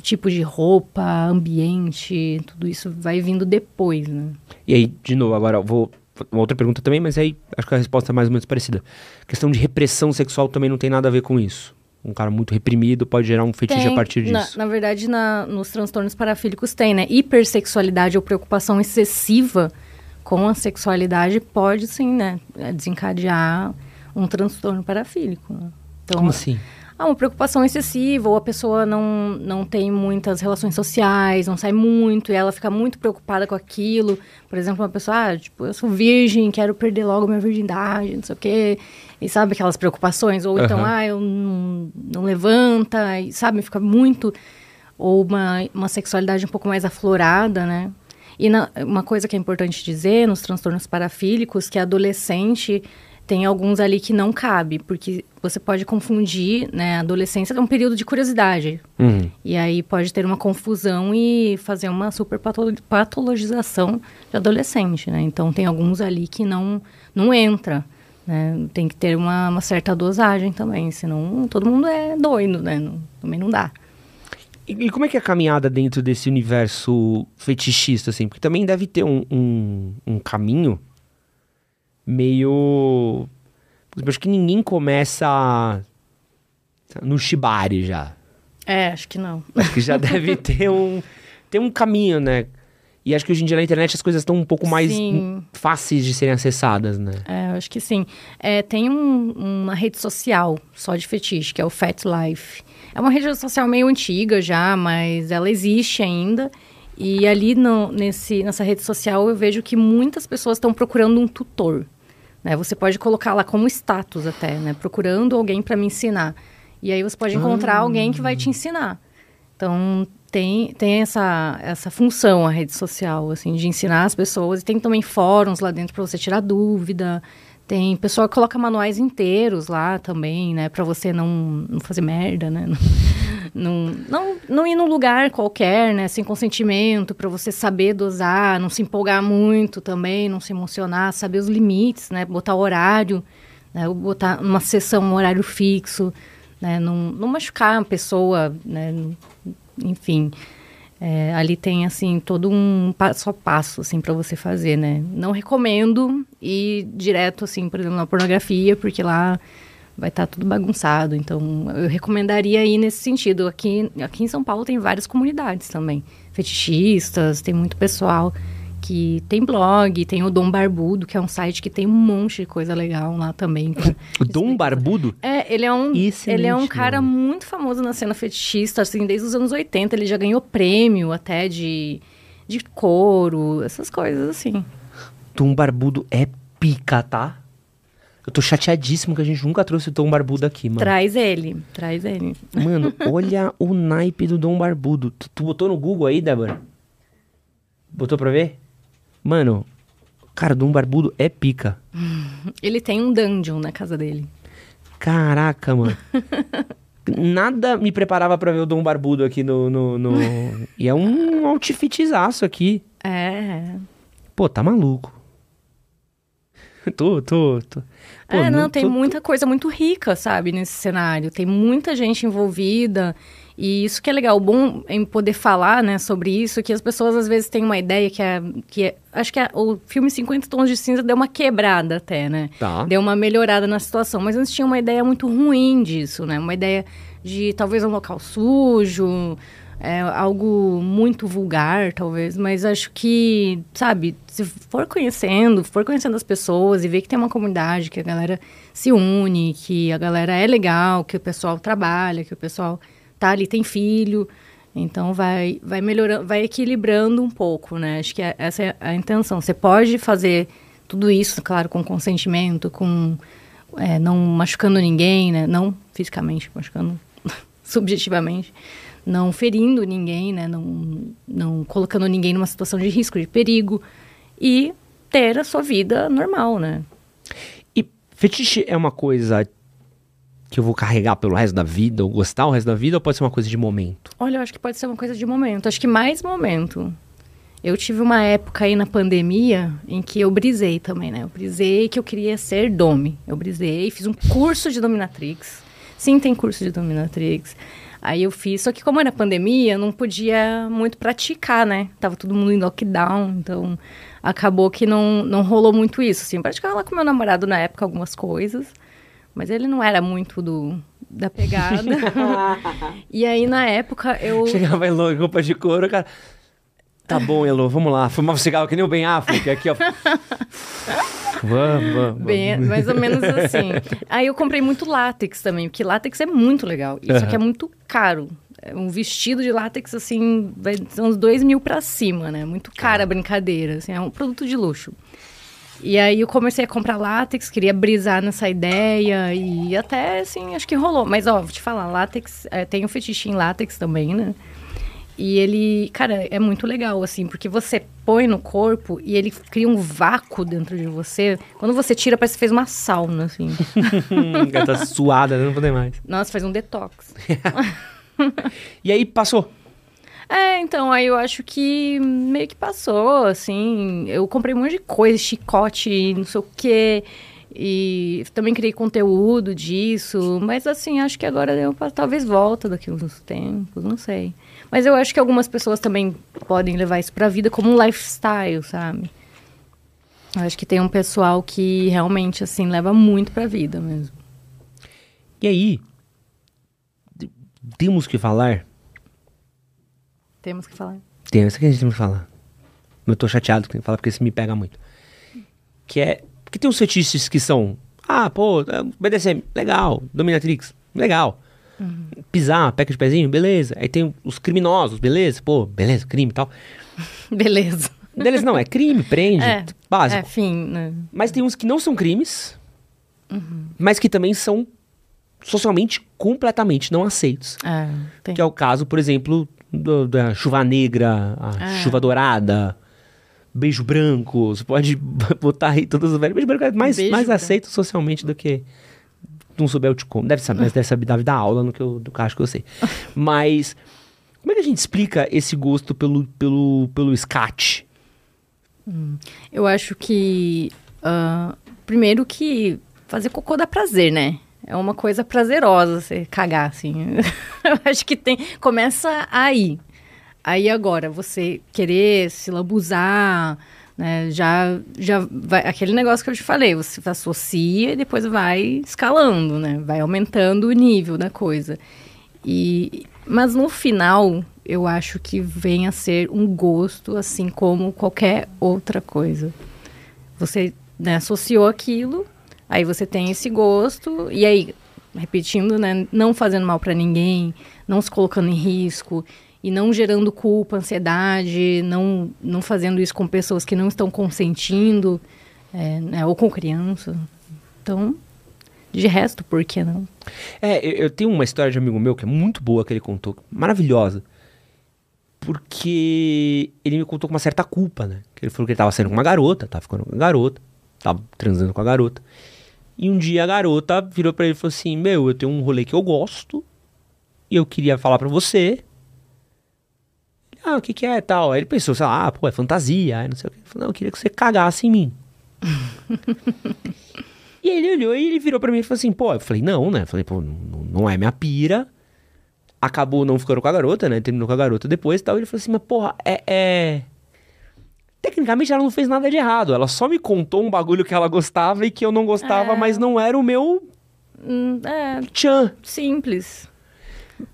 tipo de roupa, ambiente, tudo isso vai vindo depois, né? E aí, de novo, agora vou. Uma outra pergunta também, mas aí acho que a resposta é mais ou menos parecida. A questão de repressão sexual também não tem nada a ver com isso. Um cara muito reprimido pode gerar um fetiche Tem, a partir na, disso. na verdade, na- nos transtornos parafílicos tem, né? Hipersexualidade ou preocupação excessiva com a sexualidade pode sim, né? é, Desencadear um transtorno parafílico. né? Então, Como assim? Ah, uma preocupação excessiva, ou a pessoa não, não tem muitas relações sociais, não sai muito, e ela fica muito preocupada com aquilo. Por exemplo, uma pessoa, ah, tipo, eu sou virgem, quero perder logo minha virgindade, não sei o quê. E sabe aquelas preocupações? Ou então, Aham. ah, eu não, não levanta, e sabe, fica muito... Ou uma, uma sexualidade um pouco mais aflorada, né? E na- uma coisa que é importante dizer nos transtornos parafílicos, que adolescente tem alguns ali que não cabe, porque você pode confundir, né? A adolescência é um período de curiosidade. Uhum. E aí pode ter uma confusão e fazer uma super pato- patologização de adolescente, né? Então tem alguns ali que não, não entra, né? Tem que ter uma, uma certa dosagem também, senão todo mundo é doido, né? Não- também não dá. E, e como é que é a caminhada dentro desse universo fetichista, assim? Porque também deve ter um, um, um caminho meio. Acho que ninguém começa no shibari já. É, acho que não. Acho que já deve <laughs> ter um, ter um caminho, né? E acho que hoje em dia na internet as coisas estão um pouco mais Sim. fáceis de serem acessadas, né? É, eu acho que sim. É, tem um- uma rede social só de fetiche, que é o Fat Life. É uma rede social meio antiga já, mas ela existe ainda. E ali no- nesse, nessa rede social eu vejo que muitas pessoas estão procurando um tutor. Né? Você pode colocar lá como status até, né? Procurando alguém para me ensinar. E aí você pode encontrar alguém que vai te ensinar. Então, tem, tem essa, essa função a rede social, assim, de ensinar as pessoas. E tem também fóruns lá dentro para você tirar dúvida. Tem pessoal que coloca manuais inteiros lá também, né? Para você não, não fazer merda, né? <laughs> Não, não, não ir num lugar qualquer, né? Sem consentimento, para você saber dosar, não se empolgar muito também, não se emocionar, saber os limites, né? Botar horário, né? Botar uma sessão, um horário fixo. né? Não, não machucar a pessoa, né? Enfim, é, ali tem, assim, todo um passo a passo, assim, para você fazer, né? Não recomendo ir direto, assim, por exemplo, na pornografia, porque lá vai estar tá tudo bagunçado. Então, eu recomendaria ir nesse sentido. Aqui, aqui em São Paulo tem várias comunidades também. Fetichistas, tem muito pessoal que tem blog, tem o Dom Barbudo, que é um site que tem um monte de coisa legal lá também. o <laughs> Dom Barbudo? É, ele é um, ele é um cara nome. muito famoso na cena fetichista, assim, desde os anos 80. Ele já ganhou prêmio até de, de couro, essas coisas assim. Dom Barbudo é pica, tá? Eu tô chateadíssimo que a gente nunca trouxe o Dom Barbudo aqui, mano. Traz ele, traz ele. Mano, <laughs> olha o naipe do Dom Barbudo. Tu, tu botou no Google aí, Débora? Botou pra ver? Mano, cara, Dom Barbudo é pica. <laughs> Ele tem um dungeon na casa dele. Caraca, mano. <laughs> Nada me preparava para ver o Dom Barbudo aqui no. no, no... e é um outfitzaço aqui. É. Pô, tá maluco. <laughs> tô, tô, tô. Pô, é, não, tem tô, muita tô... coisa muito rica, sabe, nesse cenário. Tem muita gente envolvida. E isso que é legal, bom em poder falar, né, sobre isso, que as pessoas às vezes têm uma ideia que é, que é, acho que é, o filme 50 Tons de Cinza deu uma quebrada até, né? Tá. Deu uma melhorada na situação, mas antes tinha uma ideia muito ruim disso, né? Uma ideia de talvez um local sujo, é, algo muito vulgar, talvez, mas acho que, sabe, se for conhecendo, for conhecendo as pessoas e ver que tem uma comunidade, que a galera se une, que a galera é legal, que o pessoal trabalha, que o pessoal tá ali, tem filho. Então vai, vai melhorando, vai equilibrando um pouco, né? Acho que é, essa é a intenção. Você pode fazer tudo isso, claro, com consentimento, com é, não machucando ninguém, né? Não fisicamente, machucando <laughs> subjetivamente, não ferindo ninguém, né? Não, não colocando ninguém numa situação de risco, de perigo e ter a sua vida normal, né? E fetiche é uma coisa que eu vou carregar pelo resto da vida, ou gostar o resto da vida, ou pode ser uma coisa de momento? Olha, eu acho que pode ser uma coisa de momento. Acho que mais momento. Eu tive uma época aí na pandemia em que eu brisei também, né? Eu brisei que eu queria ser dome. Eu brisei, fiz um curso de dominatrix. Sim, tem curso de dominatrix. Aí eu fiz, só que como era pandemia, eu não podia muito praticar, né? Tava todo mundo em lockdown, então acabou que não, não rolou muito isso, assim. Praticava lá com meu namorado na época algumas coisas. Mas ele não era muito do, da pegada. <laughs> e aí, na época, eu... Chegava Elo em roupa de couro, cara... Tá bom, Elo, vamos lá. Fumava cigarro que nem o Ben Affleck, aqui, ó. <laughs> vamos, vamos. Bem, mais ou menos assim. Aí eu comprei muito látex também, porque látex é muito legal. Isso uhum. aqui é muito caro. Um vestido de látex, assim, vai uns dois mil pra cima, né? Muito cara a brincadeira, assim, é um produto de luxo. E aí eu comecei a comprar látex, queria brisar nessa ideia e até, assim, acho que rolou. Mas, ó, vou te falar, látex, é, tem um fetiche em látex também, né? E ele, cara, é muito legal, assim, porque você põe no corpo e ele cria um vácuo dentro de você. Quando você tira, parece que fez uma sauna, assim. <laughs> tá suada, não poder mais. Nossa, faz um detox. <laughs> e aí, passou? É, então, aí eu acho que meio que passou, assim. Eu comprei um monte de coisa, chicote, não sei o quê. E também criei conteúdo disso. Mas, assim, acho que agora eu, talvez volta daqui uns tempos, não sei. Mas eu acho que algumas pessoas também podem levar isso pra vida como um lifestyle, sabe? Eu acho que tem um pessoal que realmente, assim, leva muito pra vida mesmo. E aí, temos que falar temos que falar. Temos que a gente tem que falar. Eu tô chateado com falar porque isso me pega muito. Que é. Porque tem uns fetiches que são. Ah, pô, BDSM, legal. Dominatrix, legal. Uhum. Pisar, peca de pezinho, beleza. Aí tem os criminosos, beleza? Pô, beleza, crime e tal. <laughs> beleza. Beleza, não, é crime, prende, <laughs> é, básico. É, fim, né? Mas tem uns que não são crimes, uhum. mas que também são socialmente completamente não aceitos. É, que é o caso, por exemplo, do, da chuva negra, a é. chuva dourada, beijo branco. Você pode <laughs> botar aí todas as velhas. Beijo branco é mais, beijo mais aceito socialmente do que. Não souber eu te como. Deve saber, mas deve saber dar aula no que eu, do que eu acho que eu sei. <laughs> mas. Como é que a gente explica esse gosto pelo, pelo, pelo scat? Hum, eu acho que. Uh, primeiro que fazer cocô dá prazer, né? É uma coisa prazerosa você cagar, assim. <laughs> Eu acho que tem. Começa aí. Aí agora, você querer se lambuzar, né? Já, já vai. Aquele negócio que eu te falei, você associa e depois vai escalando, né? Vai aumentando o nível da coisa. E, mas no final, eu acho que vem a ser um gosto, assim como qualquer outra coisa. Você né, associou aquilo, aí você tem esse gosto, e aí, repetindo, né, não fazendo mal para ninguém, não se colocando em risco, e não gerando culpa, ansiedade, não, não fazendo isso com pessoas que não estão consentindo, é, né, ou com criança. Então, de resto, por que não? É, eu, eu, tenho uma história de um amigo meu que é muito boa que ele contou, maravilhosa. Porque ele me contou com uma certa culpa, né? Que ele falou que ele tava saindo com uma garota, tava ficando com uma garota, tava transando com a garota. E um dia a garota virou para ele e falou assim: Meu, eu tenho um rolê que eu gosto e eu queria falar para você ah, o que que é tal? Aí ele pensou, sei lá, ah, pô, é fantasia, aí não sei o que. Ele falou, não, eu queria que você cagasse em mim. <laughs> e ele olhou e ele virou pra mim e falou assim, pô, eu falei, não, né? Eu falei, pô, não, não é minha pira. Acabou não ficando com a garota, né? Terminou com a garota depois e tal. Ele falou assim, mas porra, é, é... Tecnicamente ela não fez nada de errado. Ela só me contou um bagulho que ela gostava e que eu não gostava, é... mas não era o meu... Hum, é... Tchan. Simples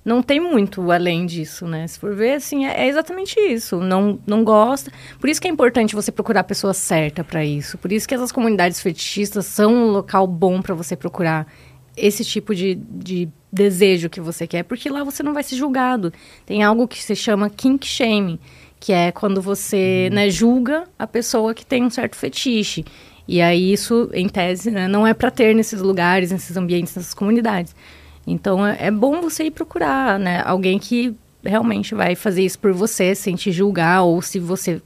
não tem muito além disso, né? Se for ver, assim, é, é, exatamente isso. Não, não gosta. Por isso que é importante você procurar a pessoa certa para isso. Por isso que essas comunidades fetichistas são um local bom para você procurar esse tipo de, de desejo que você quer, porque lá você não vai ser julgado. Tem algo que se chama kink shaming, que é quando você uhum. né, julga a pessoa que tem um certo fetiche. E aí isso, em tese, né, não é para ter nesses lugares, nesses ambientes, nessas comunidades. Então é, é bom você ir procurar, né? Alguém que realmente vai fazer isso por você, sem te julgar, ou se você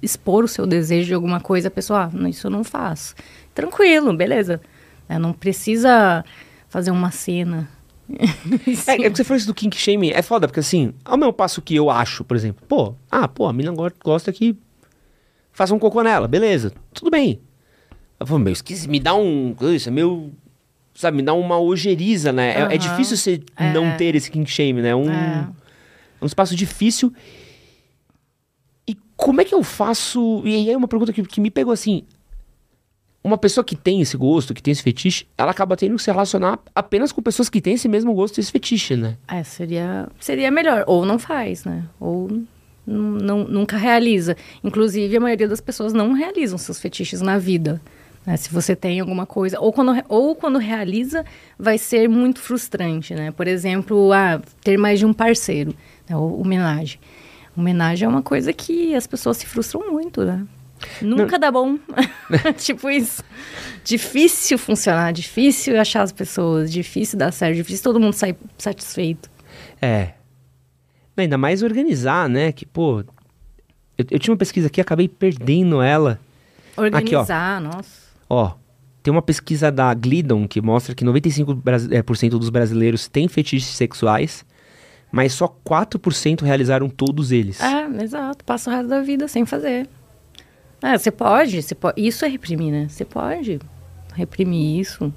expor o seu desejo de alguma coisa, a pessoa, ah, isso eu não faço. Tranquilo, beleza. É, não precisa fazer uma cena. <laughs> é, é que você falou isso do kink shaming, é foda, porque assim, ao mesmo passo que eu acho, por exemplo, pô, ah, pô, a mina gosta que faça um cocô nela, beleza, tudo bem. Eu falo, meu, esqueci, me dá um, isso é meu sabe, me dá uma ojeriza, né? Uhum. É, é, difícil você é. não ter esse king shame, né? Um, é. um espaço difícil. E como é que eu faço... E aí é uma pergunta que, que me pegou assim... Uma pessoa que tem esse gosto, que tem esse fetiche, ela acaba tendo que se relacionar apenas com pessoas que têm esse mesmo gosto, esse fetiche, né? É, seria, seria melhor. Ou não faz, né? Ou não, nunca realiza. Inclusive, a maioria das pessoas não realizam seus fetiches na vida. Né? Se você tem alguma coisa, ou quando, ou quando realiza, vai ser muito frustrante, né? Por exemplo, ah, ter mais de um parceiro, né? homenagem. Homenagem é uma coisa que as pessoas se frustram muito, né? Nunca Não. dá bom. <laughs> tipo isso. Difícil funcionar, difícil achar as pessoas, difícil dar certo, difícil todo mundo sair satisfeito. É. Ainda mais organizar, né? Que, pô. Eu, eu tinha uma pesquisa aqui, acabei perdendo ela. Organizar, aqui, nossa. Ó, tem uma pesquisa da Glidon que mostra que 95% é, dos brasileiros têm fetiches sexuais, mas só 4% realizaram todos eles. É, exato. Passa o resto da vida sem fazer. É, você pode, você pode. Isso é reprimir, né? Você pode reprimir isso.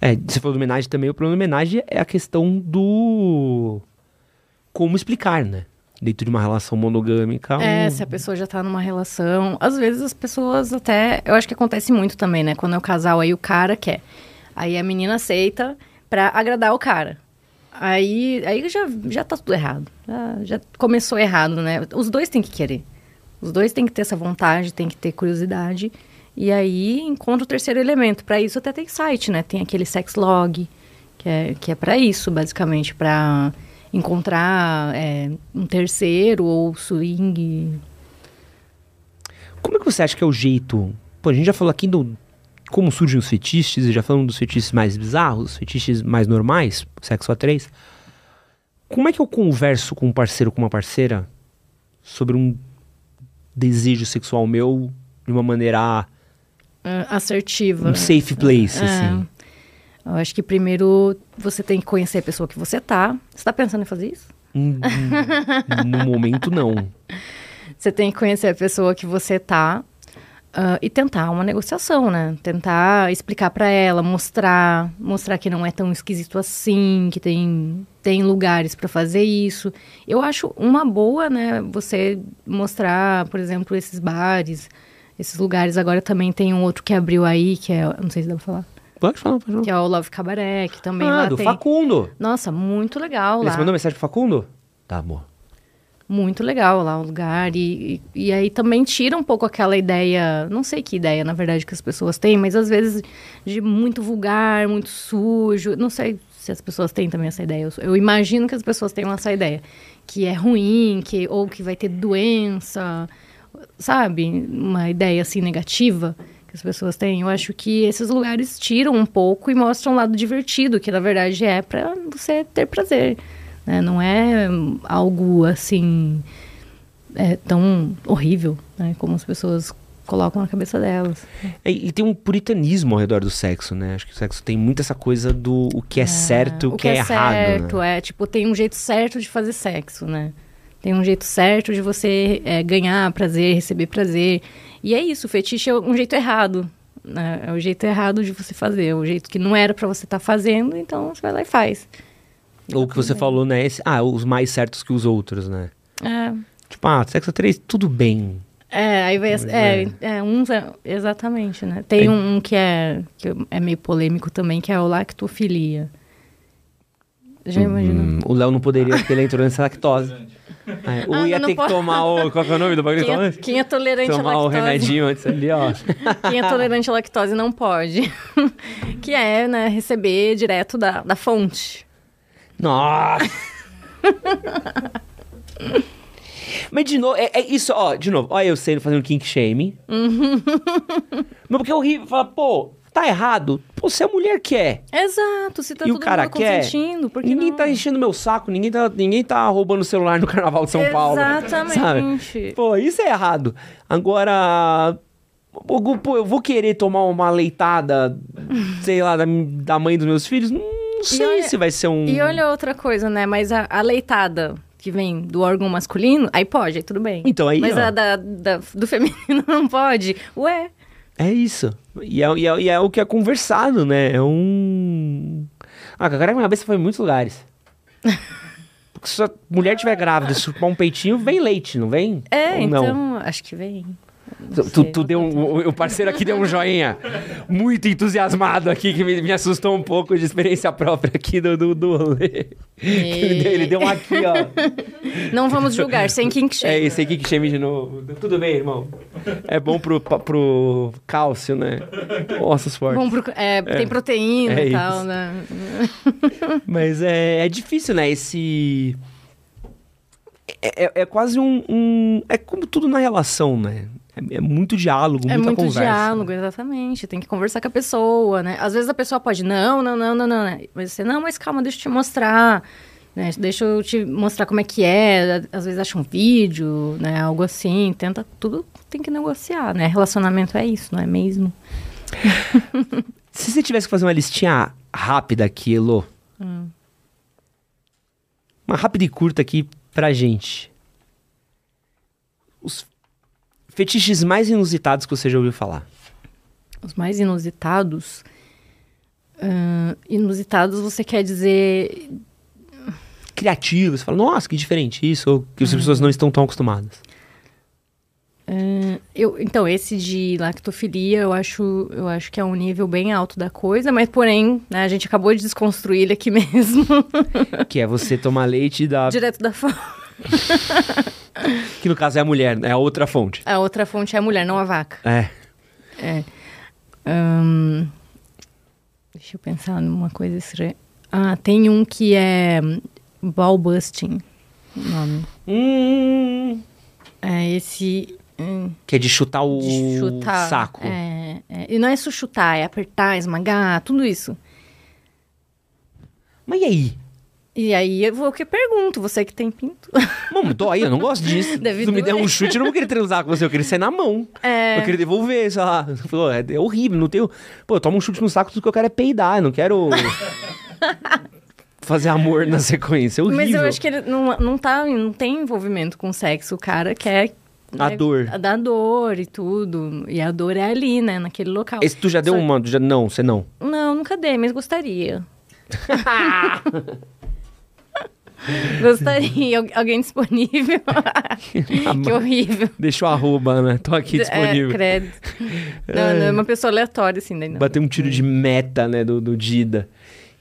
É, você falou do homenagem também. O problema da homenagem é a questão do. Como explicar, né? Dentro de uma relação monogâmica. É, um... se a pessoa já tá numa relação. Às vezes as pessoas até. Eu acho que acontece muito também, né? Quando é o casal, aí o cara quer. Aí a menina aceita pra agradar o cara. Aí, aí já, já tá tudo errado. Já, já começou errado, né? Os dois têm que querer. Os dois têm que ter essa vontade, têm que ter curiosidade. E aí encontra o terceiro elemento. Para isso até tem site, né? Tem aquele sex log, que é, que é para isso, basicamente, para encontrar é, um terceiro ou swing. Como é que você acha que é o jeito? Pô, a gente já falou aqui do como surgem os fetiches, e já falamos dos fetiches mais bizarros, fetiches mais normais, sexo a três. Como é que eu converso com um parceiro, com uma parceira, sobre um desejo sexual meu de uma maneira uh, assertiva, um safe place, é. assim? Eu acho que primeiro você tem que conhecer a pessoa que você tá. Você tá pensando em fazer isso? Hum, no momento, não. Você tem que conhecer a pessoa que você tá. Uh, e tentar uma negociação, né? Tentar explicar para ela, mostrar, mostrar que não é tão esquisito assim, que tem, tem lugares para fazer isso. Eu acho uma boa, né? Você mostrar, por exemplo, esses bares, esses lugares. Agora também tem um outro que abriu aí, que é, não sei se dá pra falar. Pode falar, pode falar. Que é o Love Cabaret, que também ah, lá do tem. Facundo. Nossa, muito legal lá. Você mandou mensagem pro Facundo? Tá, amor. Muito legal lá o lugar. E, e, e, aí também tira um pouco aquela ideia, não sei que ideia, na verdade, que as pessoas têm, mas às vezes de muito vulgar, muito sujo. Não sei se as pessoas têm também essa ideia. Eu, eu imagino que as pessoas tenham essa ideia. Que é ruim, que, ou que vai ter doença, sabe? Uma ideia assim negativa que as pessoas têm. Eu acho que esses lugares tiram um pouco e mostram um lado divertido, que na verdade é para você ter prazer. Né? Não é algo assim é, tão horrível né? como as pessoas colocam na cabeça delas. É, e tem um puritanismo ao redor do sexo, né? Acho que o sexo tem muito essa coisa do o que é, é certo, o que, que é, é errado. Certo, né? é tipo tem um jeito certo de fazer sexo, né? Tem um jeito certo de você é, ganhar prazer, receber prazer. E é isso, o fetiche é um jeito errado. Né? É o jeito errado de você fazer, é o jeito que não era para você estar tá fazendo, então você vai lá e faz. Ou que você falou, né? Esse, ah, os mais certos que os outros, né? É. Tipo, ah, sexo 3, tudo bem. É, aí vai. É, é. é, uns é, exatamente, né? Tem é. um que é, que é meio polêmico também, que é o lactofilia. Já imaginou? Hum, o Léo não poderia, porque ele intolerância à lactose. Ou ah, ia ter que tomar o. Qual é o nome do bagulho? Quem é, quem é tolerante tomar à lactose. Tomar o remedinho antes ali, ó. <laughs> Quem é tolerante à lactose não pode. <laughs> que é, né, receber direto da, da fonte. Nossa! <laughs> Mas de novo, é, é, isso, ó, de novo, ó, eu sendo fazendo kink shame. Mas porque é horrível, fala, pô, tá errado. Pô, se a mulher quer. Exato, se tá e todo o cara mundo quer, consentindo, porque Ninguém não? tá enchendo meu saco, ninguém tá, ninguém tá roubando o celular no carnaval de São Paulo. Exatamente. Pô, isso é errado. Agora. Pô, eu vou querer tomar uma leitada, <laughs> sei lá, da, da mãe dos meus filhos? Não sei olha, se vai ser um. E olha outra coisa, né? Mas a, a leitada que vem do órgão masculino, aí pode, aí tudo bem. Então aí. Mas ó. a da, da, do <laughs> feminino não pode. Ué. É isso. E é, e é, e é o que é conversado, né? É um. Ah, cara, minha cabeça foi em muitos lugares. <laughs> Porque se a mulher tiver grávida e chupar um peitinho, vem leite, não vem? É, Ou então, não? acho que vem. Tu, tu, tu deu um, o parceiro aqui deu um joinha muito entusiasmado aqui, que me, me assustou um pouco de experiência própria aqui do, do, do rolê. Ele, deu, ele deu um aqui, ó. Não vamos julgar, sem kink shame. É sem kink shame de novo. Tudo bem, irmão. É bom pro, pro cálcio, né? Ossos fortes. Bom pro, é, é, tem proteína é e tal, isso. né? <laughs> Mas é, é difícil, né? Esse... É, é, é quase um, um... É como tudo na relação, né? É, é muito diálogo, muita É muito conversa. diálogo, exatamente. Tem que conversar com a pessoa, né? Às vezes a pessoa pode, não, não, não, não, não. né? Mas você, não, mas calma, deixa eu te mostrar. Né? Deixa eu te mostrar como é que é. Às vezes acha um vídeo, né? Algo assim. Tenta, tudo tem que negociar, né? Relacionamento é isso, não é mesmo? <laughs> Se você tivesse que fazer uma listinha rápida aqui, Elô. Hum. Uma rápida e curta aqui pra gente. Os fetiches mais inusitados que você já ouviu falar. Os mais inusitados. Uh, inusitados, você quer dizer. Criativos. Você fala, nossa, que diferente isso. Ou que as pessoas não estão tão acostumadas. Uh, eu, então, esse de lactofilia, eu acho, eu acho que é um nível bem alto da coisa, mas porém, né, a gente acabou de desconstruir ele aqui <laughs> mesmo. que é você tomar leite da. Direto da fonte. <laughs> que no caso é a mulher, é a outra fonte. A outra fonte é a mulher, não a vaca. É. É. Deixa eu pensar numa coisa estranha. Ah, tem um que é ball busting, nome. Hum. É esse. hum, Que é de chutar o de chutar. saco. É, é. E não é só chutar, é apertar, esmagar, tudo isso. Mas e aí? E aí eu vou que pergunto, você que tem pinto. <laughs> Mano, tô aí, eu não gosto disso. Deve Se tu me der um chute, eu não vou querer transar com você, eu queria sair na mão. É. Eu queria devolver, sei lá. Pô, é, é horrível, não tenho. Pô, eu tomo um chute no saco, tudo que eu quero é peidar, eu não quero. <laughs> fazer amor na sequência. É horrível. Mas eu acho que ele não, não, tá, não tem envolvimento com sexo. O cara quer A né, dor. Da dor e tudo. E a dor é ali, né? Naquele local. Esse tu já deu Só- uma. Já, não, você não. Não, nunca dei, mas gostaria. <laughs> gostaria. Al- Alguém disponível? <laughs> que horrível. Deixa o arroba, né? Tô aqui disponível. É, credo. Não, não, é uma pessoa aleatória, assim, daí não. Bater um tiro de meta, né, do, do Dida.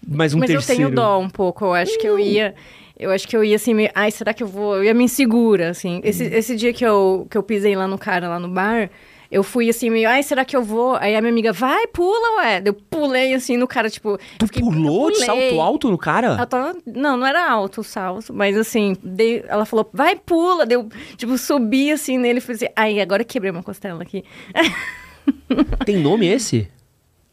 Mais um Mas terceiro. eu tenho dó um pouco. Eu acho que eu ia. Eu acho que eu ia assim, ai, será que eu vou? Eu ia me insegura, assim. Esse, Uhum. esse dia que eu, que eu pisei lá no cara, lá no bar, eu fui assim, meio, ai, será que eu vou? Aí a minha amiga, vai, pula, ué. Eu pulei assim no cara, tipo. Tu fiquei- pulou de salto alto no cara? Tava, não, não era alto o salto, mas assim, dei- ela falou, vai, pula. Deu, tipo, subi assim nele e falei assim, ai, agora quebrei uma costela aqui. <laughs> Tem nome esse?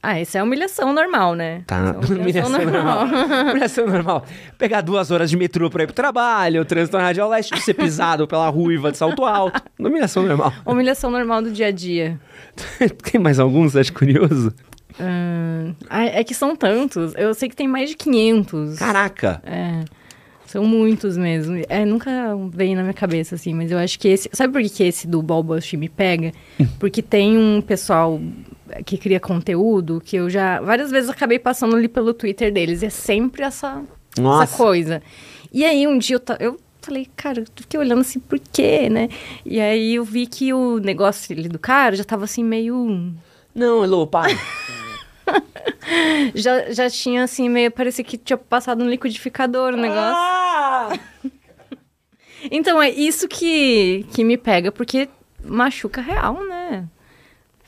Ah, essa é humilhação normal, né? Tá, é <laughs> humilhação normal. <laughs> Humilhação normal. Pegar duas horas de metrô pra ir pro trabalho, o trânsito na Radial Leste, ser pisado pela ruiva de salto alto. Humilhação normal. <laughs> humilhação normal do dia a dia. Tem mais alguns? Acha curioso? É que são tantos. Eu sei que tem mais de 500. Caraca. É, são muitos mesmo. É, nunca veio na minha cabeça, assim, mas eu acho que esse... Sabe por que que esse do Ballbust me pega? Porque tem um pessoal que cria conteúdo que eu já... Várias vezes acabei passando ali pelo Twitter deles. E é sempre essa, Nossa. essa coisa. E aí, um dia eu... eu Falei, cara, eu fiquei olhando assim, por quê, né? E aí eu vi que o negócio ali do cara já tava assim, meio Não, Elô, para. <laughs> já, já tinha assim, meio. Parecia que tinha passado no liquidificador o negócio. Ah! <laughs> Então é isso que, que me pega, porque machuca real, né?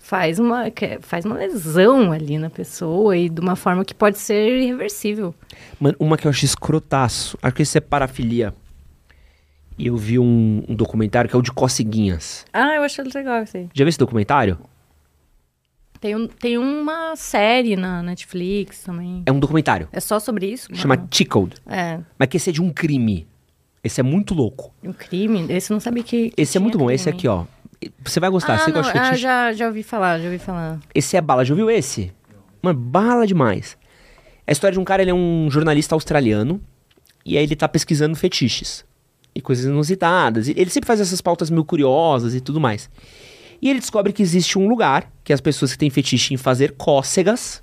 Faz uma, que- faz uma lesão ali na pessoa e de uma forma que pode ser irreversível. Mano, uma que eu acho escrotaço. Acho que isso é parafilia. E eu vi um, um documentário que é o de Coceguinhas. Ah, eu acho legal isso aí. Já viu esse documentário? Tem, um, tem uma série na Netflix também. É um documentário. É só sobre isso? Chama Não. Tickled. É, Mas que esse é de um crime. Esse é muito louco. um crime. Esse eu não sabia que. Esse é muito bom. Esse crime. aqui, ó. Você vai gostar. Ah, Você não, gosta de ah, fetiche? já, já ouvi falar, já ouvi falar. Esse é bala. Já ouviu esse? Mano, bala demais. É a história de um cara, ele é um jornalista australiano. E aí ele tá pesquisando fetiches. E coisas inusitadas. Ele sempre faz essas pautas meio curiosas e tudo mais. E ele descobre que existe um lugar que as pessoas que têm fetiche em fazer cócegas,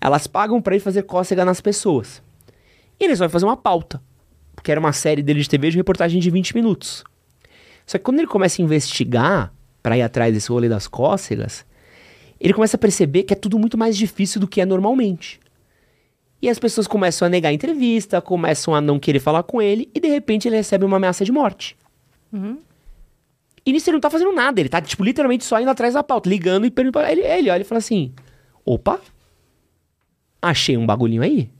elas pagam pra ir fazer cócega nas pessoas. E eles vão fazer uma pauta. Porque era uma série dele de TV de reportagem de 20 minutos. Só que quando ele começa a investigar pra ir atrás desse rolê das cócegas, ele começa a perceber que é tudo muito mais difícil do que é normalmente. E as pessoas começam a negar a entrevista, começam a não querer falar com ele, e de repente ele recebe uma ameaça de morte. Uhum. E nisso ele não tá fazendo nada, ele tá, tipo, literalmente só indo atrás da pauta, ligando e perguntando. Ele, ele olha e fala assim: opa, achei um bagulhinho aí.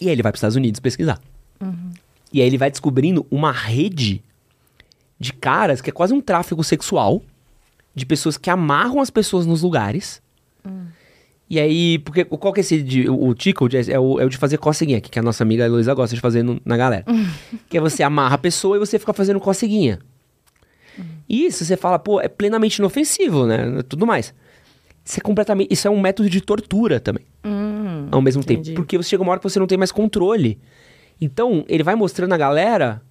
E aí ele vai pros Estados Unidos pesquisar. E aí ele vai descobrindo uma rede de caras que é quase um tráfego sexual de pessoas que amarram as pessoas nos lugares. E aí, porque qual que é esse de, o, o tickle é, o, é o de fazer coceguinha, que a nossa amiga Heloísa gosta de fazer no- na galera. <laughs> que é você amarra a pessoa e você fica fazendo coceguinha. E isso você fala, pô, é plenamente inofensivo, né? Tudo mais. Isso é completamente. Isso é um método de tortura também. Hum, Ao mesmo entendi. tempo. Porque você chega uma hora que você não tem mais controle. Então, ele vai mostrando a galera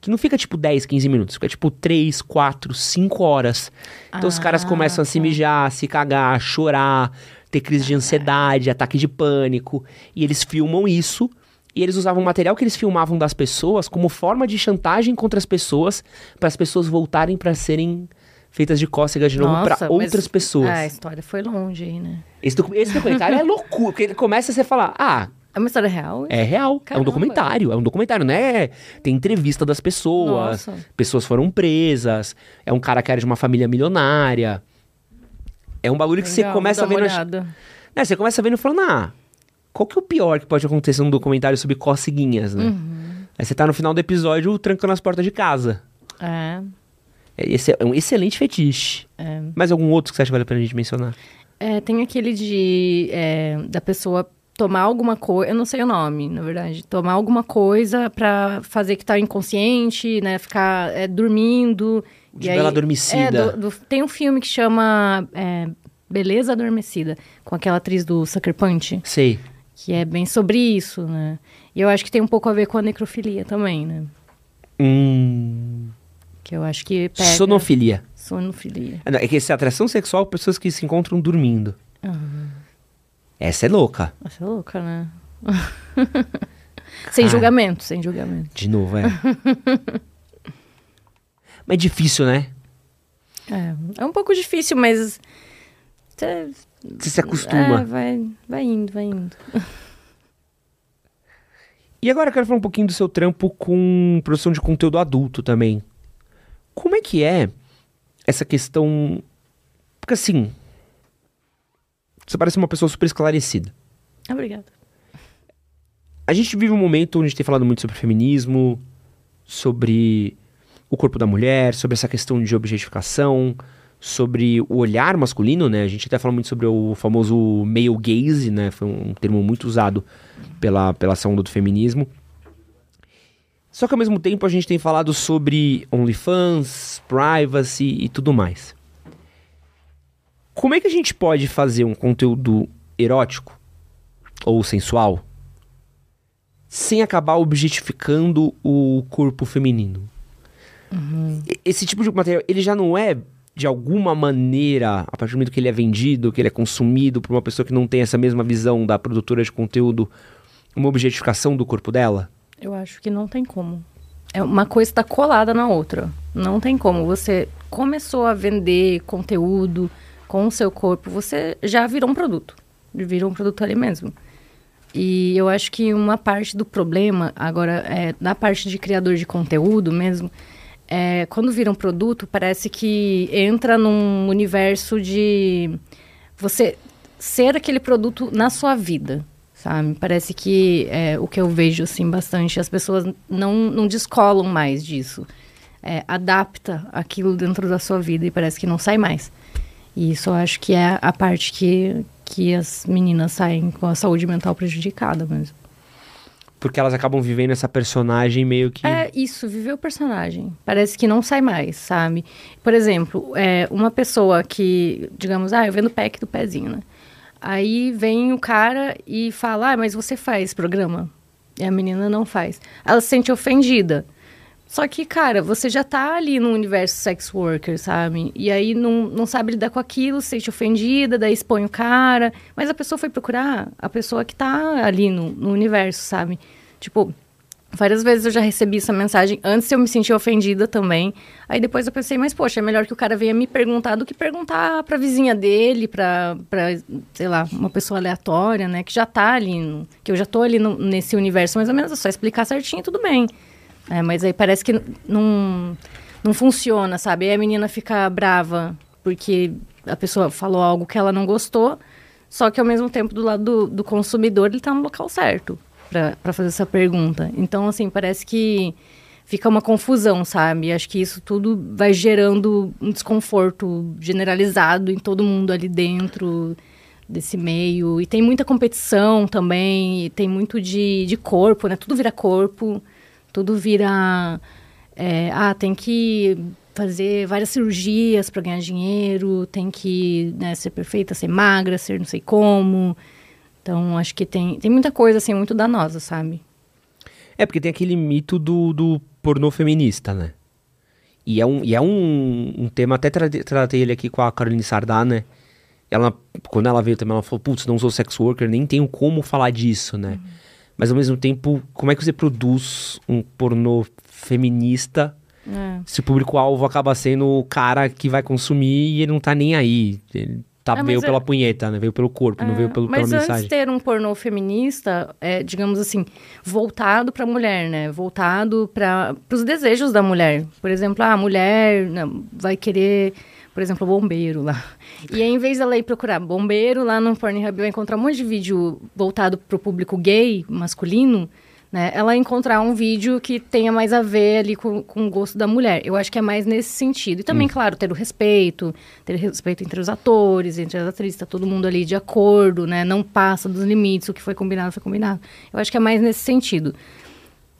que não fica tipo 10, 15 minutos, fica tipo 3, 4, 5 horas. Então os caras Ah, começam a se tá. mijar, se cagar, chorar, ter crise de ansiedade, ataque de pânico. E eles filmam isso. E eles usavam o material que eles filmavam das pessoas como forma de chantagem contra as pessoas, para as pessoas voltarem para serem feitas de cócegas de novo para outras pessoas. Ah, a história foi longe aí, né? Esse, docu- esse documentário é loucura, porque ele começa a você falar: ah, É uma história real? é real. É um Caramba. documentário. É um documentário, né? Tem entrevista das pessoas. Nossa. Pessoas foram presas. É um cara que era de uma família milionária. É um bagulho que você Legal, começa vou dar vendo. olhada. Né, você começa vendo e falando, ah, qual que é o pior que pode acontecer num documentário sobre coceguinhas, né? Uhum. Aí você tá no final do episódio trancando as portas de casa. É, Esse é um excelente fetiche. é. Mais algum outro que você acha que vale a pena a gente mencionar? É, tem aquele de é, da pessoa tomar alguma coisa, eu não sei o nome, na verdade, tomar alguma coisa pra fazer que tá inconsciente, né, ficar é, dormindo. De e aí- Bela Adormecida. É, do- do- tem um filme que chama é, Beleza Adormecida, com aquela atriz do Sucker Punch, Sei. que é bem sobre isso, né. E eu acho que tem um pouco a ver com a necrofilia também, né. Hum. Que eu acho que pega... Sonofilia. Sonofilia. Ah, não, É que essa é atração sexual pessoas que se encontram dormindo. Essa é louca. Nossa, é louca, né? <laughs> sem julgamento, sem julgamento. De novo, é. <laughs> Mas é difícil, né? É, é um pouco difícil, mas... Você Você se acostuma. É, vai, vai indo, vai indo. <laughs> E agora eu quero falar um pouquinho do seu trampo com produção de conteúdo adulto também. Como é que é essa questão. Porque assim. Você parece uma pessoa super esclarecida. Obrigada. A gente vive um momento onde a gente tem falado muito sobre feminismo, sobre o corpo da mulher, sobre essa questão de objetificação, sobre o olhar masculino, né? A gente até fala muito sobre o famoso male gaze, né? Foi um termo muito usado pela, pela onda do feminismo. Só que ao mesmo tempo a gente tem falado sobre OnlyFans, privacy e tudo mais. Como é que a gente pode fazer um conteúdo erótico ou sensual sem acabar objetificando o corpo feminino? E- Esse tipo de material, ele já não é de alguma maneira, a partir do momento que ele é vendido, que ele é consumido por uma pessoa que não tem essa mesma visão da produtora de conteúdo, uma objetificação do corpo dela? Eu acho que não tem como. É uma coisa está colada na outra. Não tem como. Você começou a vender conteúdo com o seu corpo, você já virou um produto. Virou um produto ali mesmo. E eu acho que uma parte do problema, agora, é, na parte de criador de conteúdo mesmo, é, quando vira um produto, parece que entra num universo de você ser aquele produto na sua vida, sabe? Parece que é o que eu vejo, assim, bastante. As pessoas não, não descolam mais disso. É, adapta aquilo dentro da sua vida e parece que não sai mais. E isso eu acho que é a parte que, que as meninas saem com a saúde mental prejudicada mesmo. Porque elas acabam vivendo essa personagem meio que. É isso, viver o personagem. Parece que não sai mais, sabe? Por exemplo, é, uma pessoa que, digamos, ah, eu vendo pack do pezinho, né? Aí vem o cara e fala, ah, mas você faz programa? E a menina não faz. Ela se sente ofendida. Só que, cara, você já tá ali no universo sex worker, sabe? E aí não, não sabe lidar com aquilo, se sente ofendida, daí expõe o cara. Mas a pessoa foi procurar a pessoa que tá ali no, no universo, sabe? Tipo, várias vezes eu já recebi essa mensagem. Antes eu me senti ofendida também. Aí depois eu pensei, mas poxa, é melhor que o cara venha me perguntar do que perguntar pra vizinha dele, pra, pra sei lá, uma pessoa aleatória, né? Que já tá ali, no- que eu já tô ali no- nesse universo mais ou menos. É só explicar certinho, tudo bem. É, mas aí parece que não, não funciona, sabe? Aí a menina fica brava porque a pessoa falou algo que ela não gostou, só que ao mesmo tempo, do lado do, do consumidor, ele tá no local certo para fazer essa pergunta. Então, assim, parece que fica uma confusão, sabe? Acho que isso tudo vai gerando um desconforto generalizado em todo mundo ali dentro desse meio. E tem muita competição também, tem muito de, de corpo, né? Tudo vira corpo, tudo vira. é, ah, tem que fazer várias cirurgias para ganhar dinheiro, tem que né, ser perfeita, ser magra, ser não sei como. Então, acho que tem, tem muita coisa, assim, muito danosa, sabe? É, porque tem aquele mito do, do pornô feminista, né? E é um, e é um, um tema, até tra- tratei ele aqui com a Caroline Sardá, né? Ela, quando ela veio também, ela falou, putz, não sou sex worker, nem tenho como falar disso, né? Mas ao mesmo tempo, como é que você produz um pornô feminista É. se o público-alvo acaba sendo o cara que vai consumir e ele não tá nem aí? Ele tá, Ah, mas veio é- pela punheta, né? Veio pelo corpo, não É, veio pelo, pela Mas antes mensagem. ter um pornô feminista, é, digamos assim, voltado para a mulher, né? Voltado para os desejos da mulher. Por exemplo, ah, a mulher vai querer, por exemplo, bombeiro lá. E aí, em vez dela ir procurar bombeiro lá no Pornhub, vai encontrar um monte de vídeo voltado para o público gay, masculino, né? Ela encontrar um vídeo que tenha mais a ver ali com, com o gosto da mulher. Eu acho que é mais nesse sentido. E também, claro, ter o respeito, ter respeito entre os atores, entre as atrizes, tá todo mundo ali de acordo, né? Não passa dos limites, o que foi combinado foi combinado. Eu acho que é mais nesse sentido.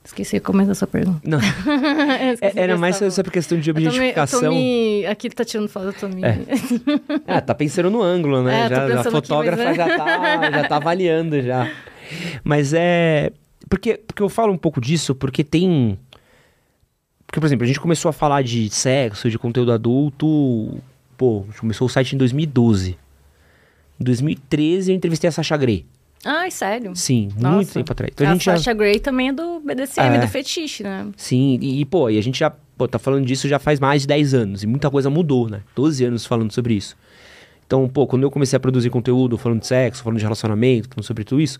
Esqueci como é a sua pergunta. Não, <laughs> é- era mais sobre questão de me- eu tô objetificação. me- Aqui tá tirando foto, eu tô me... É. <laughs> Ah, tá pensando no ângulo, né? É, já, a pensando aqui, fotógrafa mas é. já, tá, já tá avaliando já. Mas é. Porque, porque eu falo um pouco disso, porque tem. Porque, por exemplo, a gente começou a falar de sexo, de conteúdo adulto. Pô, começou o site em 2012. Em 2013 eu entrevistei a Sasha Grey. Ai, sério? Sim, Nossa. muito tempo atrás. Então a, a gente já. Sasha Grey também é do BDSM, É. do fetiche, né? Sim, e, e, pô, e a gente já pô, tá falando disso já faz mais de 10 anos. E muita coisa mudou, né? 12 anos falando sobre isso. Então, pô, quando eu comecei a produzir conteúdo falando de sexo, falando de relacionamento, falando sobre tudo isso,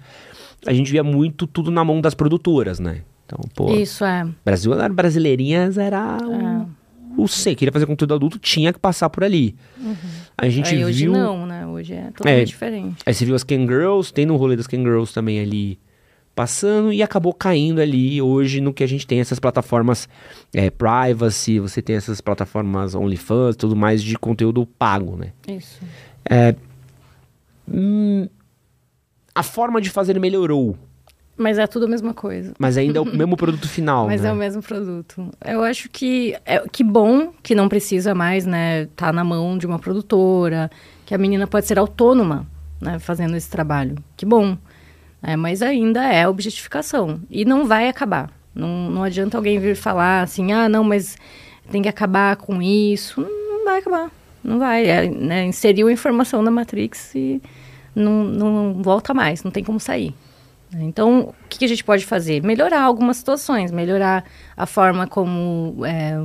a gente via muito tudo na mão das produtoras, né? Então, pô, Isso, é. Brasil era brasileirinhas era o, o C. Queria fazer conteúdo adulto, tinha que passar por ali. A gente Aí hoje viu. não, né? Hoje é totalmente É. diferente. Aí você viu as Ken Girls, tem no rolê das Ken Girls também ali passando e acabou caindo ali hoje no que a gente tem essas plataformas é, privacy, você tem essas plataformas OnlyFans, tudo mais de conteúdo pago, né? Isso. Hum, a forma de fazer melhorou, Mas é tudo a mesma coisa. mas ainda é o <laughs> mesmo produto final, Mas né? é o mesmo produto. Eu acho que é que bom que não precisa mais, né, tá na mão de uma produtora, que a menina pode ser autônoma, né, fazendo esse trabalho. Que bom. É, mas ainda é objetificação e não vai acabar. Não, não adianta alguém vir falar assim, ah, não, mas tem que acabar com isso. Não, não vai acabar. Não vai. É, né, inseriu a informação na Matrix e não, não volta mais, não tem como sair. Então, o que, a gente pode fazer? Melhorar algumas situações, melhorar a forma como é,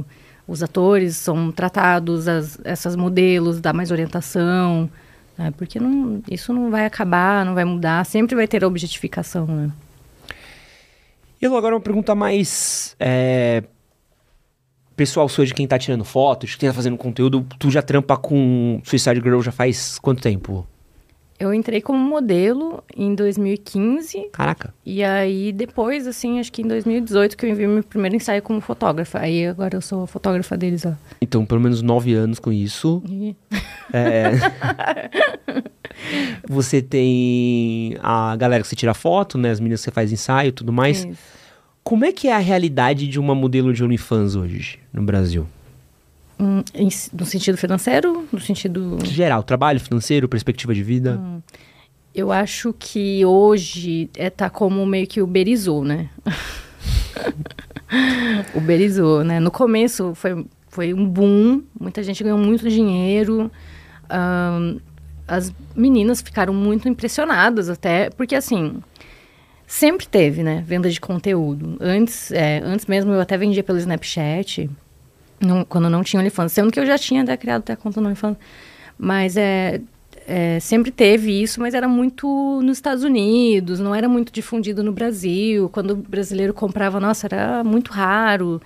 os atores são tratados, as, essas modelos, dar mais orientação, né? porque não, isso não vai acabar, não vai mudar, sempre vai ter a objetificação, né? E agora uma pergunta mais é, pessoal sua de quem tá tirando fotos, quem tá fazendo conteúdo. Tu já trampa com Suicide Girl já faz quanto tempo? Eu entrei como modelo em 2015 Caraca. e aí depois, assim, acho que em 2018 que eu enviei meu primeiro ensaio como fotógrafa. Aí agora eu sou fotógrafa deles, ó. Então, pelo menos nove anos com isso. E- É. <laughs> você tem a galera que você tira foto, né? As meninas que você faz ensaio e tudo mais. Isso. Como é que é a realidade de uma modelo de OnlyFans hoje no Brasil? Hum, em- no sentido financeiro, no sentido Geral, trabalho financeiro, perspectiva de vida. Eu acho que hoje é, tá como meio que uberizou, né? <laughs> uberizou, né? No começo foi, foi um boom, muita gente ganhou muito dinheiro. as meninas ficaram muito impressionadas até, porque assim, sempre teve, né? Venda de conteúdo. Antes, é, antes mesmo eu até vendia pelo Snapchat, não- quando não tinha OnlyFans. Sendo que eu já tinha até criado até a conta no OnlyFans. Mas é, é, sempre teve isso, mas era muito nos Estados Unidos, não era muito difundido no Brasil. Quando o brasileiro comprava, nossa, era muito raro.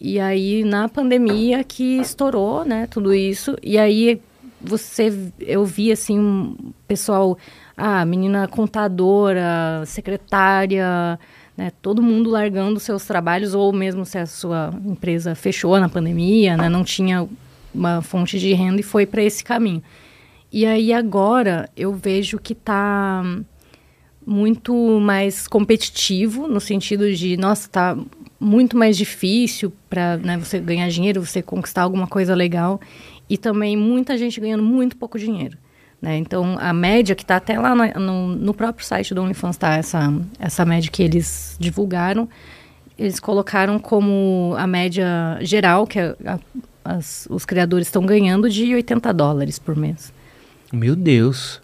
E aí, na pandemia, que estourou, né, tudo isso. E aí, você, eu vi, assim, um pessoal, ah, menina contadora, secretária, né, todo mundo largando seus trabalhos, ou mesmo se a sua empresa fechou na pandemia, né, não tinha uma fonte de renda e foi para esse caminho. E aí, agora, eu vejo que tá muito mais competitivo no sentido de, nossa, tá muito mais difícil para né, você ganhar dinheiro, você conquistar alguma coisa legal e também muita gente ganhando muito pouco dinheiro. Né? Então, a média que está até lá na- no, no próprio site do OnlyFans, tá? essa, essa média que eles divulgaram, eles colocaram como a média geral que a- a- as- os criadores estão ganhando de 80 dólares por mês. Meu Deus.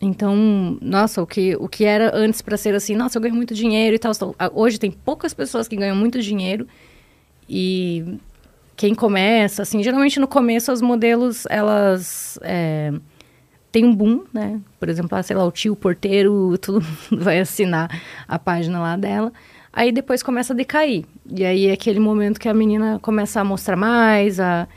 Então, nossa, o que, o que era antes para ser assim, nossa, eu ganho muito dinheiro e tal, tal. Hoje tem poucas pessoas que ganham muito dinheiro e quem começa, assim, geralmente no começo as modelos, elas é, têm um boom, né? Por exemplo, ah, sei lá, o tio, o porteiro, <laughs> todo mundo vai assinar a página lá dela. Aí depois começa a decair. E aí é aquele momento que a menina começa a mostrar mais, a,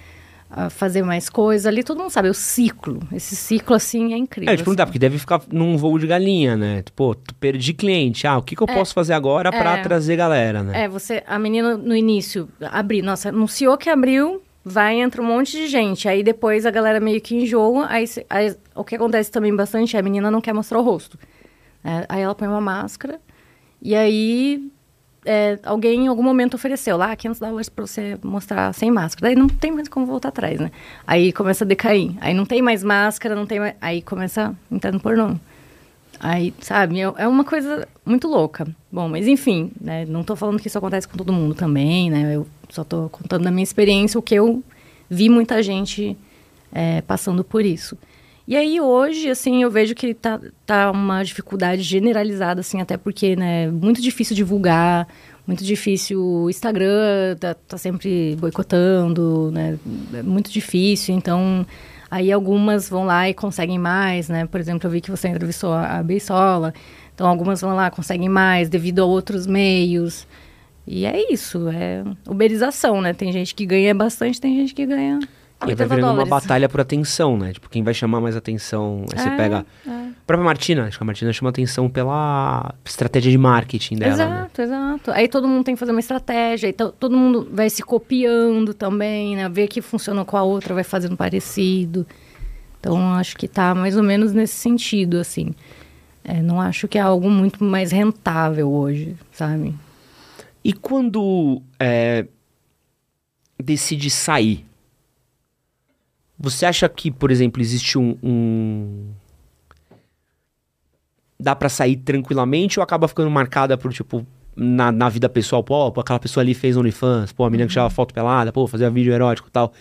a fazer mais coisas ali. Todo mundo sabe, é o ciclo. Esse ciclo, assim, é incrível. É, te perguntar, porque deve ficar num voo de galinha, né? Pô, tu perdi cliente. Ah, o que, que eu posso fazer agora pra É. trazer galera, né? É, você, a menina no início abriu, nossa, anunciou que abriu, vai, entra um monte de gente. Aí depois a galera meio que enjoa. Aí, aí o que acontece também bastante é a menina não quer mostrar o rosto. É, aí ela põe uma máscara. E aí é, alguém em algum momento ofereceu lá 500 dólares pra você mostrar sem máscara. Daí não tem mais como voltar atrás, né? Aí começa a decair. Aí não tem mais máscara, não tem mais... Aí começa a entrar no pornô. Aí, sabe, é é uma coisa muito louca. Bom, mas enfim, né? Não tô falando que isso acontece com todo mundo também, né? Eu só tô contando da minha experiência o que eu vi muita gente é, passando por isso. E aí hoje, assim, eu vejo que tá, tá uma dificuldade generalizada, assim, até porque, né, muito difícil divulgar, muito difícil o Instagram tá, tá sempre boicotando, né, é muito difícil, então... Aí algumas vão lá e conseguem mais, né? Por exemplo, eu vi que você entrevistou a, Beisola. Então, algumas vão lá, conseguem mais devido a outros meios. E é isso, é uberização, né? Tem gente que ganha bastante, tem gente que ganha E vai 80 virando dólares. uma batalha por atenção, né? Tipo, quem vai chamar mais atenção. Aí você É, pega. é. A própria Martina, acho que a Martina chama atenção pela estratégia de marketing dela. né? Exato, exato. Aí todo mundo tem que fazer uma estratégia, então todo mundo vai se copiando também, né? Ver que funciona com a outra, vai fazendo parecido. Então, acho que tá mais ou menos nesse sentido, assim. É, não acho que é algo muito mais rentável hoje, sabe? E quando é, decide sair, você acha que, por exemplo, existe um. um- Dá pra sair tranquilamente ou acaba ficando marcada por, tipo, na, na vida pessoal? Pô, aquela pessoa ali fez OnlyFans, pô, a menina que tirava foto pelada, pô, fazia vídeo erótico e tal.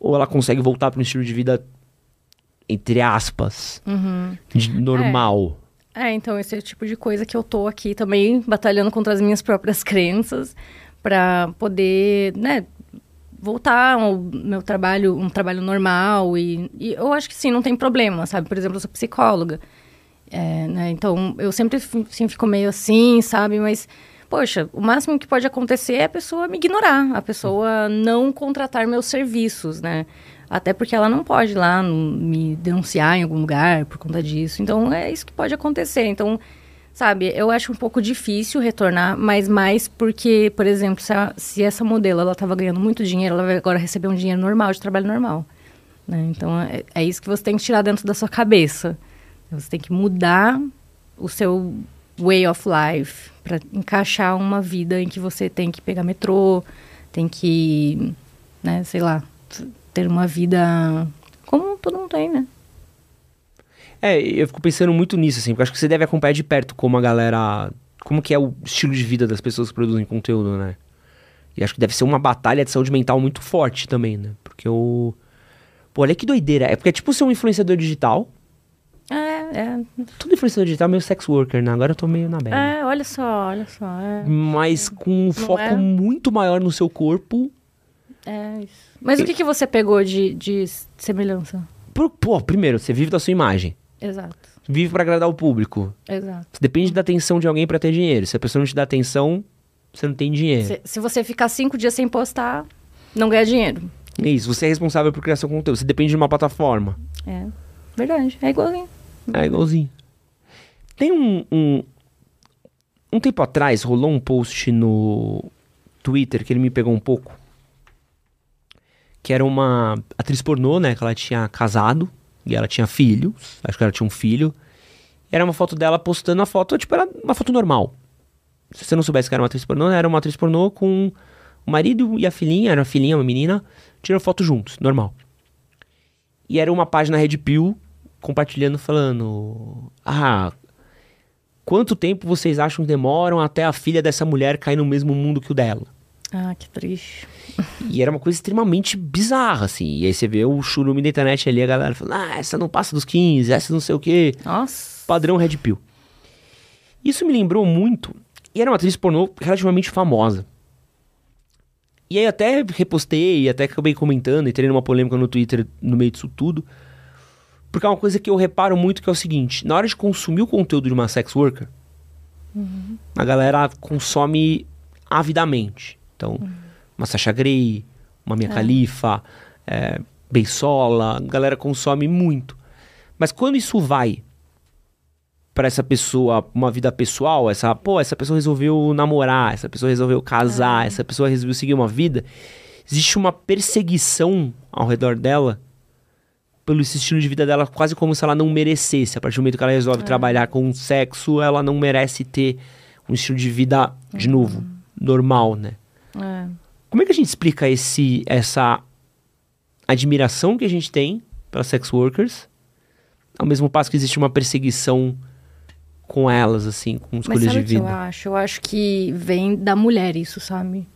Ou ela consegue voltar pra um estilo de vida, entre aspas, de normal? É, então esse é o tipo de coisa que eu tô aqui também batalhando contra as minhas próprias <laughs> crenças para poder, né, voltar ao meu trabalho, um trabalho normal e, e eu acho que sim, não tem problema, sabe? Por exemplo, eu sou psicóloga, é, né, então eu sempre assim, fico meio assim, sabe? Mas poxa, o máximo que pode acontecer é a pessoa me ignorar, a pessoa não contratar meus serviços, né? Até porque ela não pode ir lá me denunciar em algum lugar por conta disso. Então, é isso que pode acontecer. Então, sabe, eu acho um pouco difícil retornar, mas mais porque, por exemplo, se, a- se essa modelo ela estava ganhando muito dinheiro, ela vai agora receber um dinheiro normal, de trabalho normal. né? Então, é, é isso que você tem que tirar dentro da sua cabeça. Você tem que mudar o seu way of life para encaixar uma vida em que você tem que pegar metrô, tem que, né, sei lá, ter uma vida como todo mundo tem, né? É, eu fico pensando muito nisso, assim, porque acho que você deve acompanhar de perto como a galera. Como que é o estilo de vida das pessoas que produzem conteúdo, né? E acho que deve ser uma batalha de saúde mental muito forte também, né? Porque o. Pô, olha que doideira. É porque é tipo ser um influenciador digital. É, é, Todo influenciador digital é meio sex worker, né? Agora eu tô meio na bad. é, olha só, olha só, é, Mas com um foco é? muito maior no seu corpo. é isso. Mas o que, que você pegou de, de semelhança? Por- Pô, primeiro, você vive da sua imagem. Exato, Vive pra agradar o público. exato. Você depende da atenção de alguém pra ter dinheiro. Se a pessoa não te dá atenção, você não tem dinheiro. Se, se você ficar cinco dias sem postar, não ganha dinheiro. É Isso, você é responsável por criar seu conteúdo. Você depende de uma plataforma. É, verdade, é igualzinho. É igualzinho. Tem um, um. Um tempo atrás rolou um post no Twitter que ele me pegou um pouco. Que era uma atriz pornô, né? Que ela tinha casado e ela tinha filhos. Acho que ela tinha um filho. Era uma foto dela postando a foto, tipo, era uma foto normal. Se você não soubesse que era uma atriz pornô, era uma atriz pornô com o marido e a filhinha, era a filhinha, uma menina, tirando foto juntos, normal. E era uma página Red Pill compartilhando, falando: Ah, quanto tempo vocês acham que demoram até a filha dessa mulher cair no mesmo mundo que o dela? Ah, que triste. <laughs> E era uma coisa extremamente bizarra, assim. E aí você vê o churume da internet ali, a galera falando: Ah, essa não passa dos 15, essa não sei o quê. Nossa. Padrão Red Pill. Isso me lembrou muito. E era uma atriz pornô relativamente famosa. E aí até repostei, até acabei comentando, entrei numa polêmica no Twitter no meio disso tudo. Porque é uma coisa que eu reparo muito que é o seguinte: na hora de consumir o conteúdo de uma sex worker, a galera consome avidamente. Então, uma Sasha Grey, uma Mia Khalifa, é, Beisola, a galera consome muito. Mas quando isso vai para essa pessoa, uma vida pessoal, essa, pô, essa pessoa resolveu namorar, essa pessoa resolveu casar, essa pessoa resolveu seguir uma vida, existe uma perseguição ao redor dela pelo estilo de vida dela, quase como se ela não merecesse. A partir do momento que ela resolve trabalhar com sexo, ela não merece ter um estilo de vida, de novo, normal, né? É. Como é que a gente explica esse, essa admiração que a gente tem pelas sex workers, ao mesmo passo que existe uma perseguição com elas, assim, com Mas escolhas sabe de o que eu vida? acho? Eu acho que vem da mulher isso, sabe?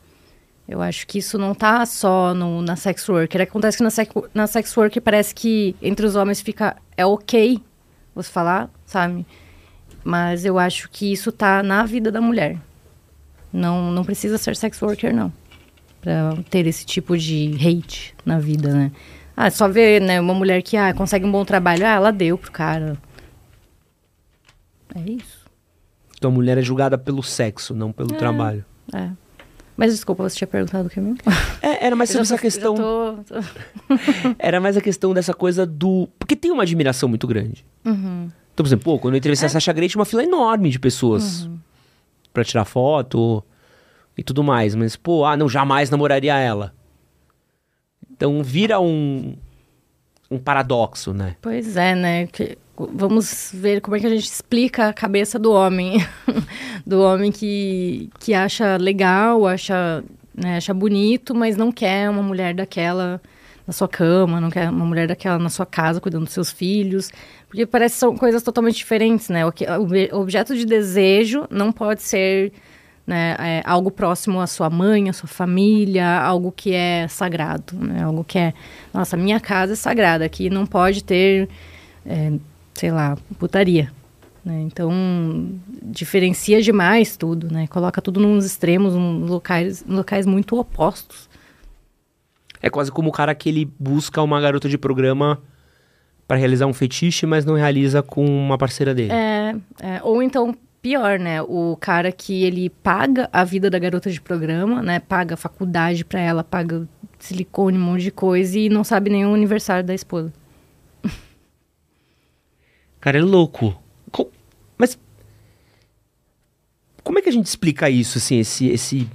Eu acho que isso não tá só no, na sex worker. Acontece que na, sex, na sex worker parece que entre os homens fica... É ok você falar, sabe? Mas eu acho que isso tá na vida da mulher. Não, não precisa ser sex worker, não. Pra ter esse tipo de hate na vida, né? Ah, só ver, né, uma mulher que ah, consegue um bom trabalho. Ah, ela deu pro cara. É isso. Então a mulher é julgada pelo sexo, não pelo trabalho. É. Mas desculpa, você tinha perguntado o que mesmo? <laughs> É, era mais sobre essa questão. tô- tô- <laughs> Era mais a questão dessa coisa do. Porque tem uma admiração muito grande. Uhum. Então, por exemplo, pô, quando eu entrevistei a Sasha Grey, tinha uma fila enorme de pessoas pra tirar foto e tudo mais. Mas, pô, ah, não, jamais namoraria ela. Então vira um. um paradoxo, né? Pois é, né? Que- vamos ver como é que a gente explica a cabeça do homem. <laughs> do homem que, que acha legal, acha, né, acha bonito, mas não quer uma mulher daquela na sua cama, não quer uma mulher daquela na sua casa, cuidando dos seus filhos. Porque parece que são coisas totalmente diferentes, né? O, que, o objeto de desejo não pode ser né, é, algo próximo à sua mãe, à sua família, algo que é sagrado, né? Algo que é, nossa, minha casa é sagrada, aqui não pode ter, é, sei lá, putaria. Né? Então, diferencia demais tudo, né? Coloca tudo nos extremos, em locais, locais muito opostos. É quase como o cara que ele busca uma garota de programa pra realizar um fetiche, mas não realiza com uma parceira dele. É, é, ou então, pior, né? O cara que ele paga a vida da garota de programa, né? Paga faculdade pra ela, paga silicone, um monte de coisa e não sabe nem o aniversário da esposa. Cara, é louco. Co- Mas. Como é que a gente explica isso, assim, esse. esse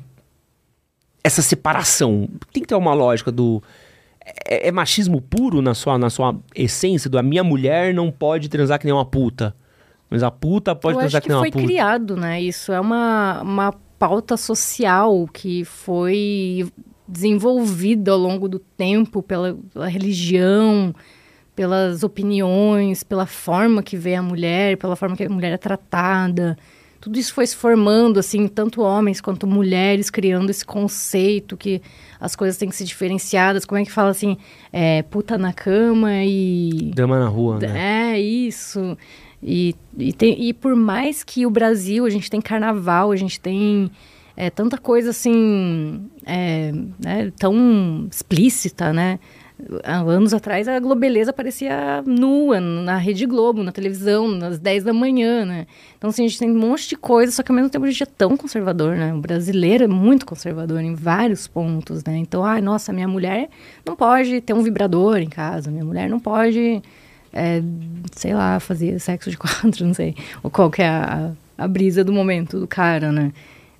essa separação? Tem que ter uma lógica do. É, é machismo puro na sua, na sua essência? Do a minha mulher não pode transar que nem uma puta. Mas a puta pode Eu transar que que nem uma foi puta. criado, né? Isso é uma, uma pauta social que foi desenvolvida ao longo do tempo pela, pela religião, pelas opiniões, pela forma que vê a mulher, pela forma que a mulher é tratada. Tudo isso foi se formando, assim, tanto homens quanto mulheres, criando esse conceito que as coisas têm que ser diferenciadas. Como é que fala assim? É, puta na cama e Dama na rua, né? é, isso. E, e, tem- e por mais que o Brasil, a gente tem carnaval, a gente tem é, tanta coisa assim, é, né, tão explícita, né? Há anos atrás a Globeleza parecia nua na Rede Globo, na televisão, nas 10 da manhã, né? Então, assim, a gente tem um monte de coisa, só que ao mesmo tempo a gente é tão conservador, né? O brasileiro é muito conservador em vários pontos, né? Então, ai, nossa, minha mulher não pode ter um vibrador em casa, minha mulher não pode é, sei lá, fazer sexo de <laughs> quatro, não sei. Ou qual que é a, a brisa do momento do cara, né?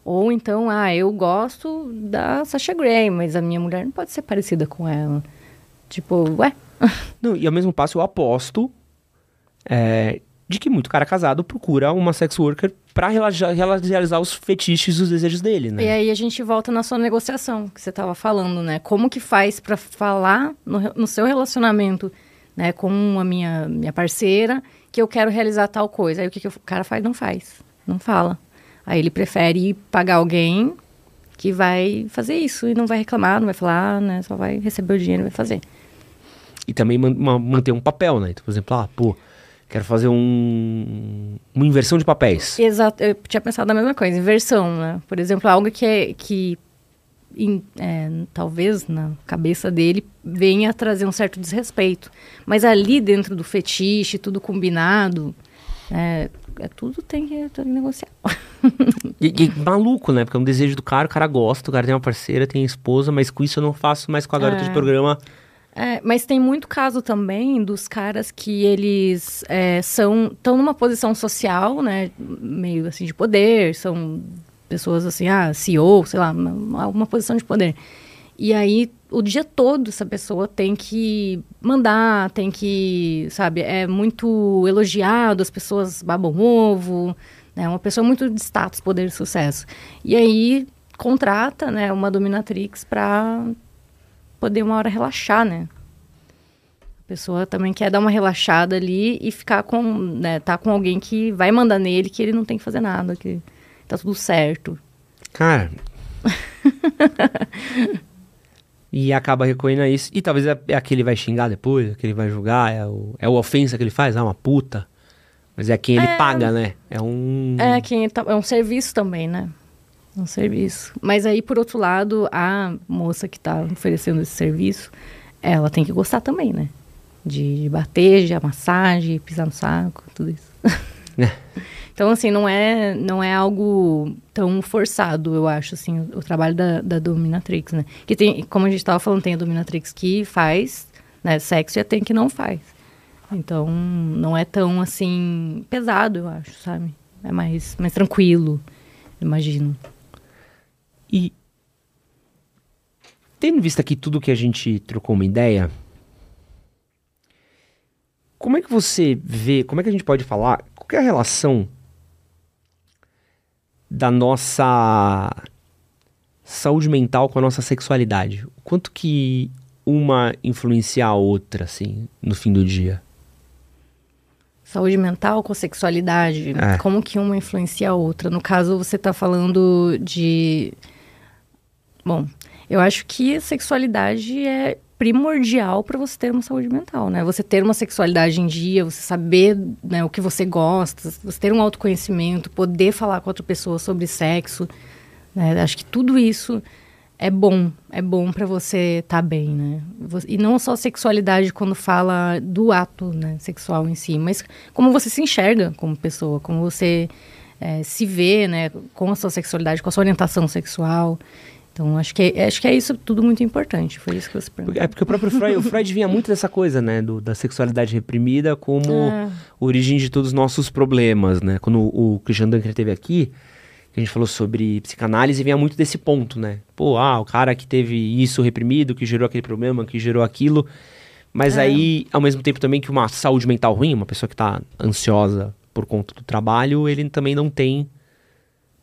Ou então, ah, eu gosto da Sasha Grey, mas a minha mulher não pode ser parecida com ela. Tipo, ué? <laughs> Não, e ao mesmo passo eu aposto é, de que muito cara casado procura uma sex worker pra realiza- realizar os fetiches e os desejos dele, né? E aí a gente volta na sua negociação, que você estava falando, né? Como que faz para falar no, no seu relacionamento, né, com a minha, minha parceira, que eu quero realizar tal coisa. Aí o que, que o cara faz? Não faz. Não fala. Aí ele prefere pagar alguém que vai fazer isso e não vai reclamar, não vai falar, né? Só vai receber o dinheiro e vai fazer. E também man- uma- manter um papel, né? Então, por exemplo, ah, pô, quero fazer um, uma inversão de papéis. Exato, eu tinha pensado na mesma coisa, inversão, né? Por exemplo, algo que, é, que em- é, talvez na cabeça dele venha a trazer um certo desrespeito. Mas ali dentro do fetiche, tudo combinado, é, é tudo tem que, tem que negociar. <laughs> E, e maluco, né? Porque é um desejo do cara, o cara gosta, o cara tem uma parceira, tem esposa, mas com isso eu não faço mais com a garota É. de programa. É, mas tem muito caso também dos caras que eles é, são estão numa posição social, né, meio assim de poder, são pessoas assim, ah, CEO, sei lá, uma, uma posição de poder. E aí o dia todo essa pessoa tem que mandar, tem que, sabe, é muito elogiado, as pessoas babam ovo, né, uma pessoa muito de status, poder e sucesso. E aí contrata, né, uma dominatrix para poder uma hora relaxar, né? A pessoa também quer dar uma relaxada ali e ficar com, né, tá com alguém que vai mandar nele, que ele não tem que fazer nada, que tá tudo certo. Cara. <laughs> e acaba recorrendo a isso. E talvez é, é aquele vai xingar depois, aquele vai julgar, é o, é o ofensa que ele faz, ah, uma puta. Mas é quem ele É. paga, né? É um. É, quem tá, é um serviço também, né? Um serviço. Mas aí, por outro lado, a moça que tá oferecendo esse serviço, ela tem que gostar também, né? De bater, de massagem, pisar no saco, tudo isso. É. <laughs> Então, assim, não é, não é algo tão forçado, eu acho, assim, o, o trabalho da, da dominatrix, né? Que tem, como a gente estava falando, tem a dominatrix que faz, né, sexo e tem que não faz. Então, não é tão, assim, pesado, eu acho, sabe? É mais, mais tranquilo, imagino. E tendo visto aqui tudo que a gente trocou uma ideia, como é que você vê, como é que a gente pode falar, qual é a relação da nossa saúde mental com a nossa sexualidade? O quanto que uma influencia a outra, assim, no fim do dia? Saúde mental com sexualidade, É. como que uma influencia a outra? No caso, você está falando de. Bom, eu acho que sexualidade é primordial para você ter uma saúde mental, né? Você ter uma sexualidade em dia, você saber né, o que você gosta, você ter um autoconhecimento, poder falar com outra pessoa sobre sexo, né? Acho que tudo isso é bom, é bom para você estar bem, né? E não só sexualidade quando fala do ato né, sexual em si, mas como você se enxerga como pessoa, como você eh, se vê, né, com a sua sexualidade, com a sua orientação sexual. Então, acho que, é- acho que é isso tudo muito importante. Foi isso que você perguntou. É porque o próprio Freud, o <laughs> Freud vinha muito dessa coisa, né, do- da sexualidade reprimida como É. origem de todos os nossos problemas, né? Quando o, o Christian Dunker esteve aqui, que a gente falou sobre psicanálise, vinha muito desse ponto, né? Pô, ah, o cara que teve isso reprimido, que gerou aquele problema, que gerou aquilo. Mas É. aí, ao mesmo tempo também que uma saúde mental ruim, uma pessoa que tá ansiosa por conta do trabalho, ele também não tem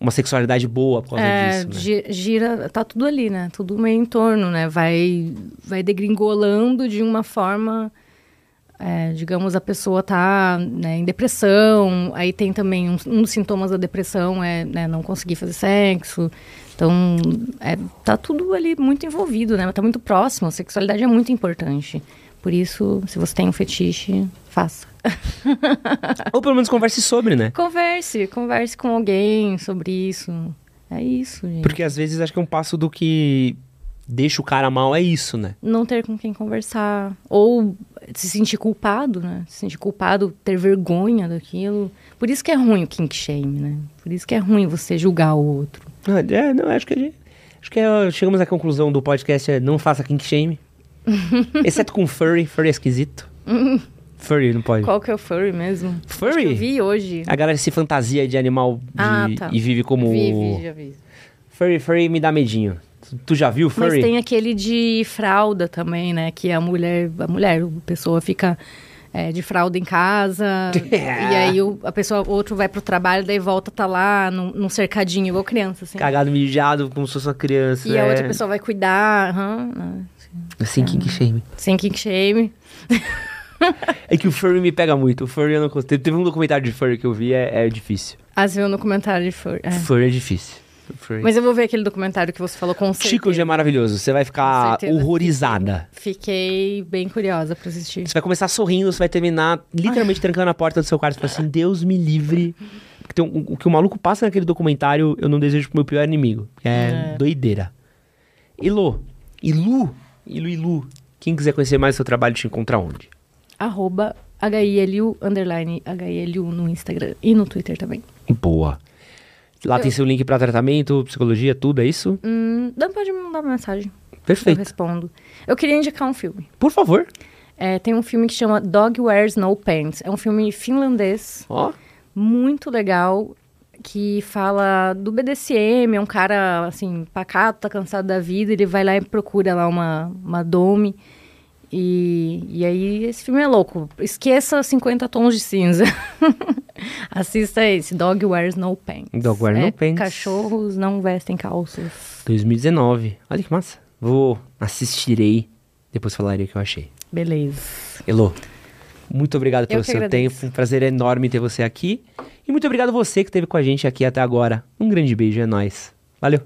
uma sexualidade boa por causa É, disso, né? gi- gira, tá tudo ali, né? Tudo meio em torno, né? Vai, vai degringolando de uma forma, é, digamos, a pessoa tá né, em depressão, aí tem também um, um dos sintomas da depressão é né, não conseguir fazer sexo. Então, é, tá tudo ali muito envolvido, né? Tá muito próximo, a sexualidade é muito importante. Por isso, se você tem um fetiche, faça. <laughs> Ou pelo menos converse sobre, né? Converse, converse com alguém sobre isso. É isso, gente. Porque às vezes acho que é um passo do que deixa o cara mal, é isso, né? não ter com quem conversar. Ou se sentir culpado, né? Se sentir culpado, ter vergonha daquilo. Por isso que é ruim o kink shame, né? Por isso que é ruim você julgar o outro. Ah, É, não, acho que a gente- acho que é, chegamos à conclusão do podcast é não faça kink shame. <laughs> Exceto com furry, furry é esquisito. <laughs> furry não pode. Qual que é o furry mesmo? Furry? Eu vi hoje. A galera se fantasia de animal de- Ah, tá. e vive como Vi, vi, já vi. furry, furry me dá medinho. Tu, já viu Mas furry? tem aquele de fralda também, né? Que a mulher, a mulher, a pessoa fica é, de fralda em casa. <laughs> É. E aí o, a pessoa, outro vai pro trabalho, daí volta, tá lá num, num cercadinho, igual criança, assim. Cagado mijado como se fosse uma criança. E a é. outra pessoa vai cuidar, né? Assim, kink shame. sem kink shame. <laughs> É que o furry me pega muito. O furry eu não consigo. Teve um documentário de furry que eu vi, é, é difícil. Ah, você viu no comentário de furry. é. Furry é difícil. Furry. Mas eu vou ver aquele documentário que você falou com certeza. Chico é maravilhoso. Você vai ficar horrorizada. Fiquei bem curiosa pra assistir. Você vai começar sorrindo, você vai terminar literalmente trancando a porta do seu quarto e assim, Deus me livre. Porque um- o que o maluco passa naquele documentário, eu não desejo pro meu pior inimigo. É, É. doideira. Ilu, Ilu, Ilu, Ilu. Quem quiser conhecer mais o seu trabalho, te encontra onde? Arroba HILU, underline HILU no Instagram e no Twitter também. Boa. Lá tem seu link pra tratamento, psicologia, tudo, é isso? Hum, pode me mandar uma mensagem. Eu Perfeito. respondo. Eu queria indicar um filme. Por favor. É, tem um filme que chama Dog Wears No Pants. É um filme finlandês, Ó, muito legal, que fala do BDSM. É um cara, assim, pacato, tá cansado da vida. Ele vai lá e procura lá uma, uma dome. E, e aí, esse filme é louco. Esqueça 50 tons de cinza. <laughs> Assista esse, Dog Wears No Pants. Dog Wears É, No Pants. Cachorros não vestem calças. 2019. Olha que massa. Vou, assistirei, depois falarei o que eu achei. Beleza. Elô, muito obrigado pelo Eu seu agradeço. tempo. Um prazer enorme ter você aqui. E muito obrigado você que esteve com a gente aqui até agora. Um grande beijo, é nóis. Valeu.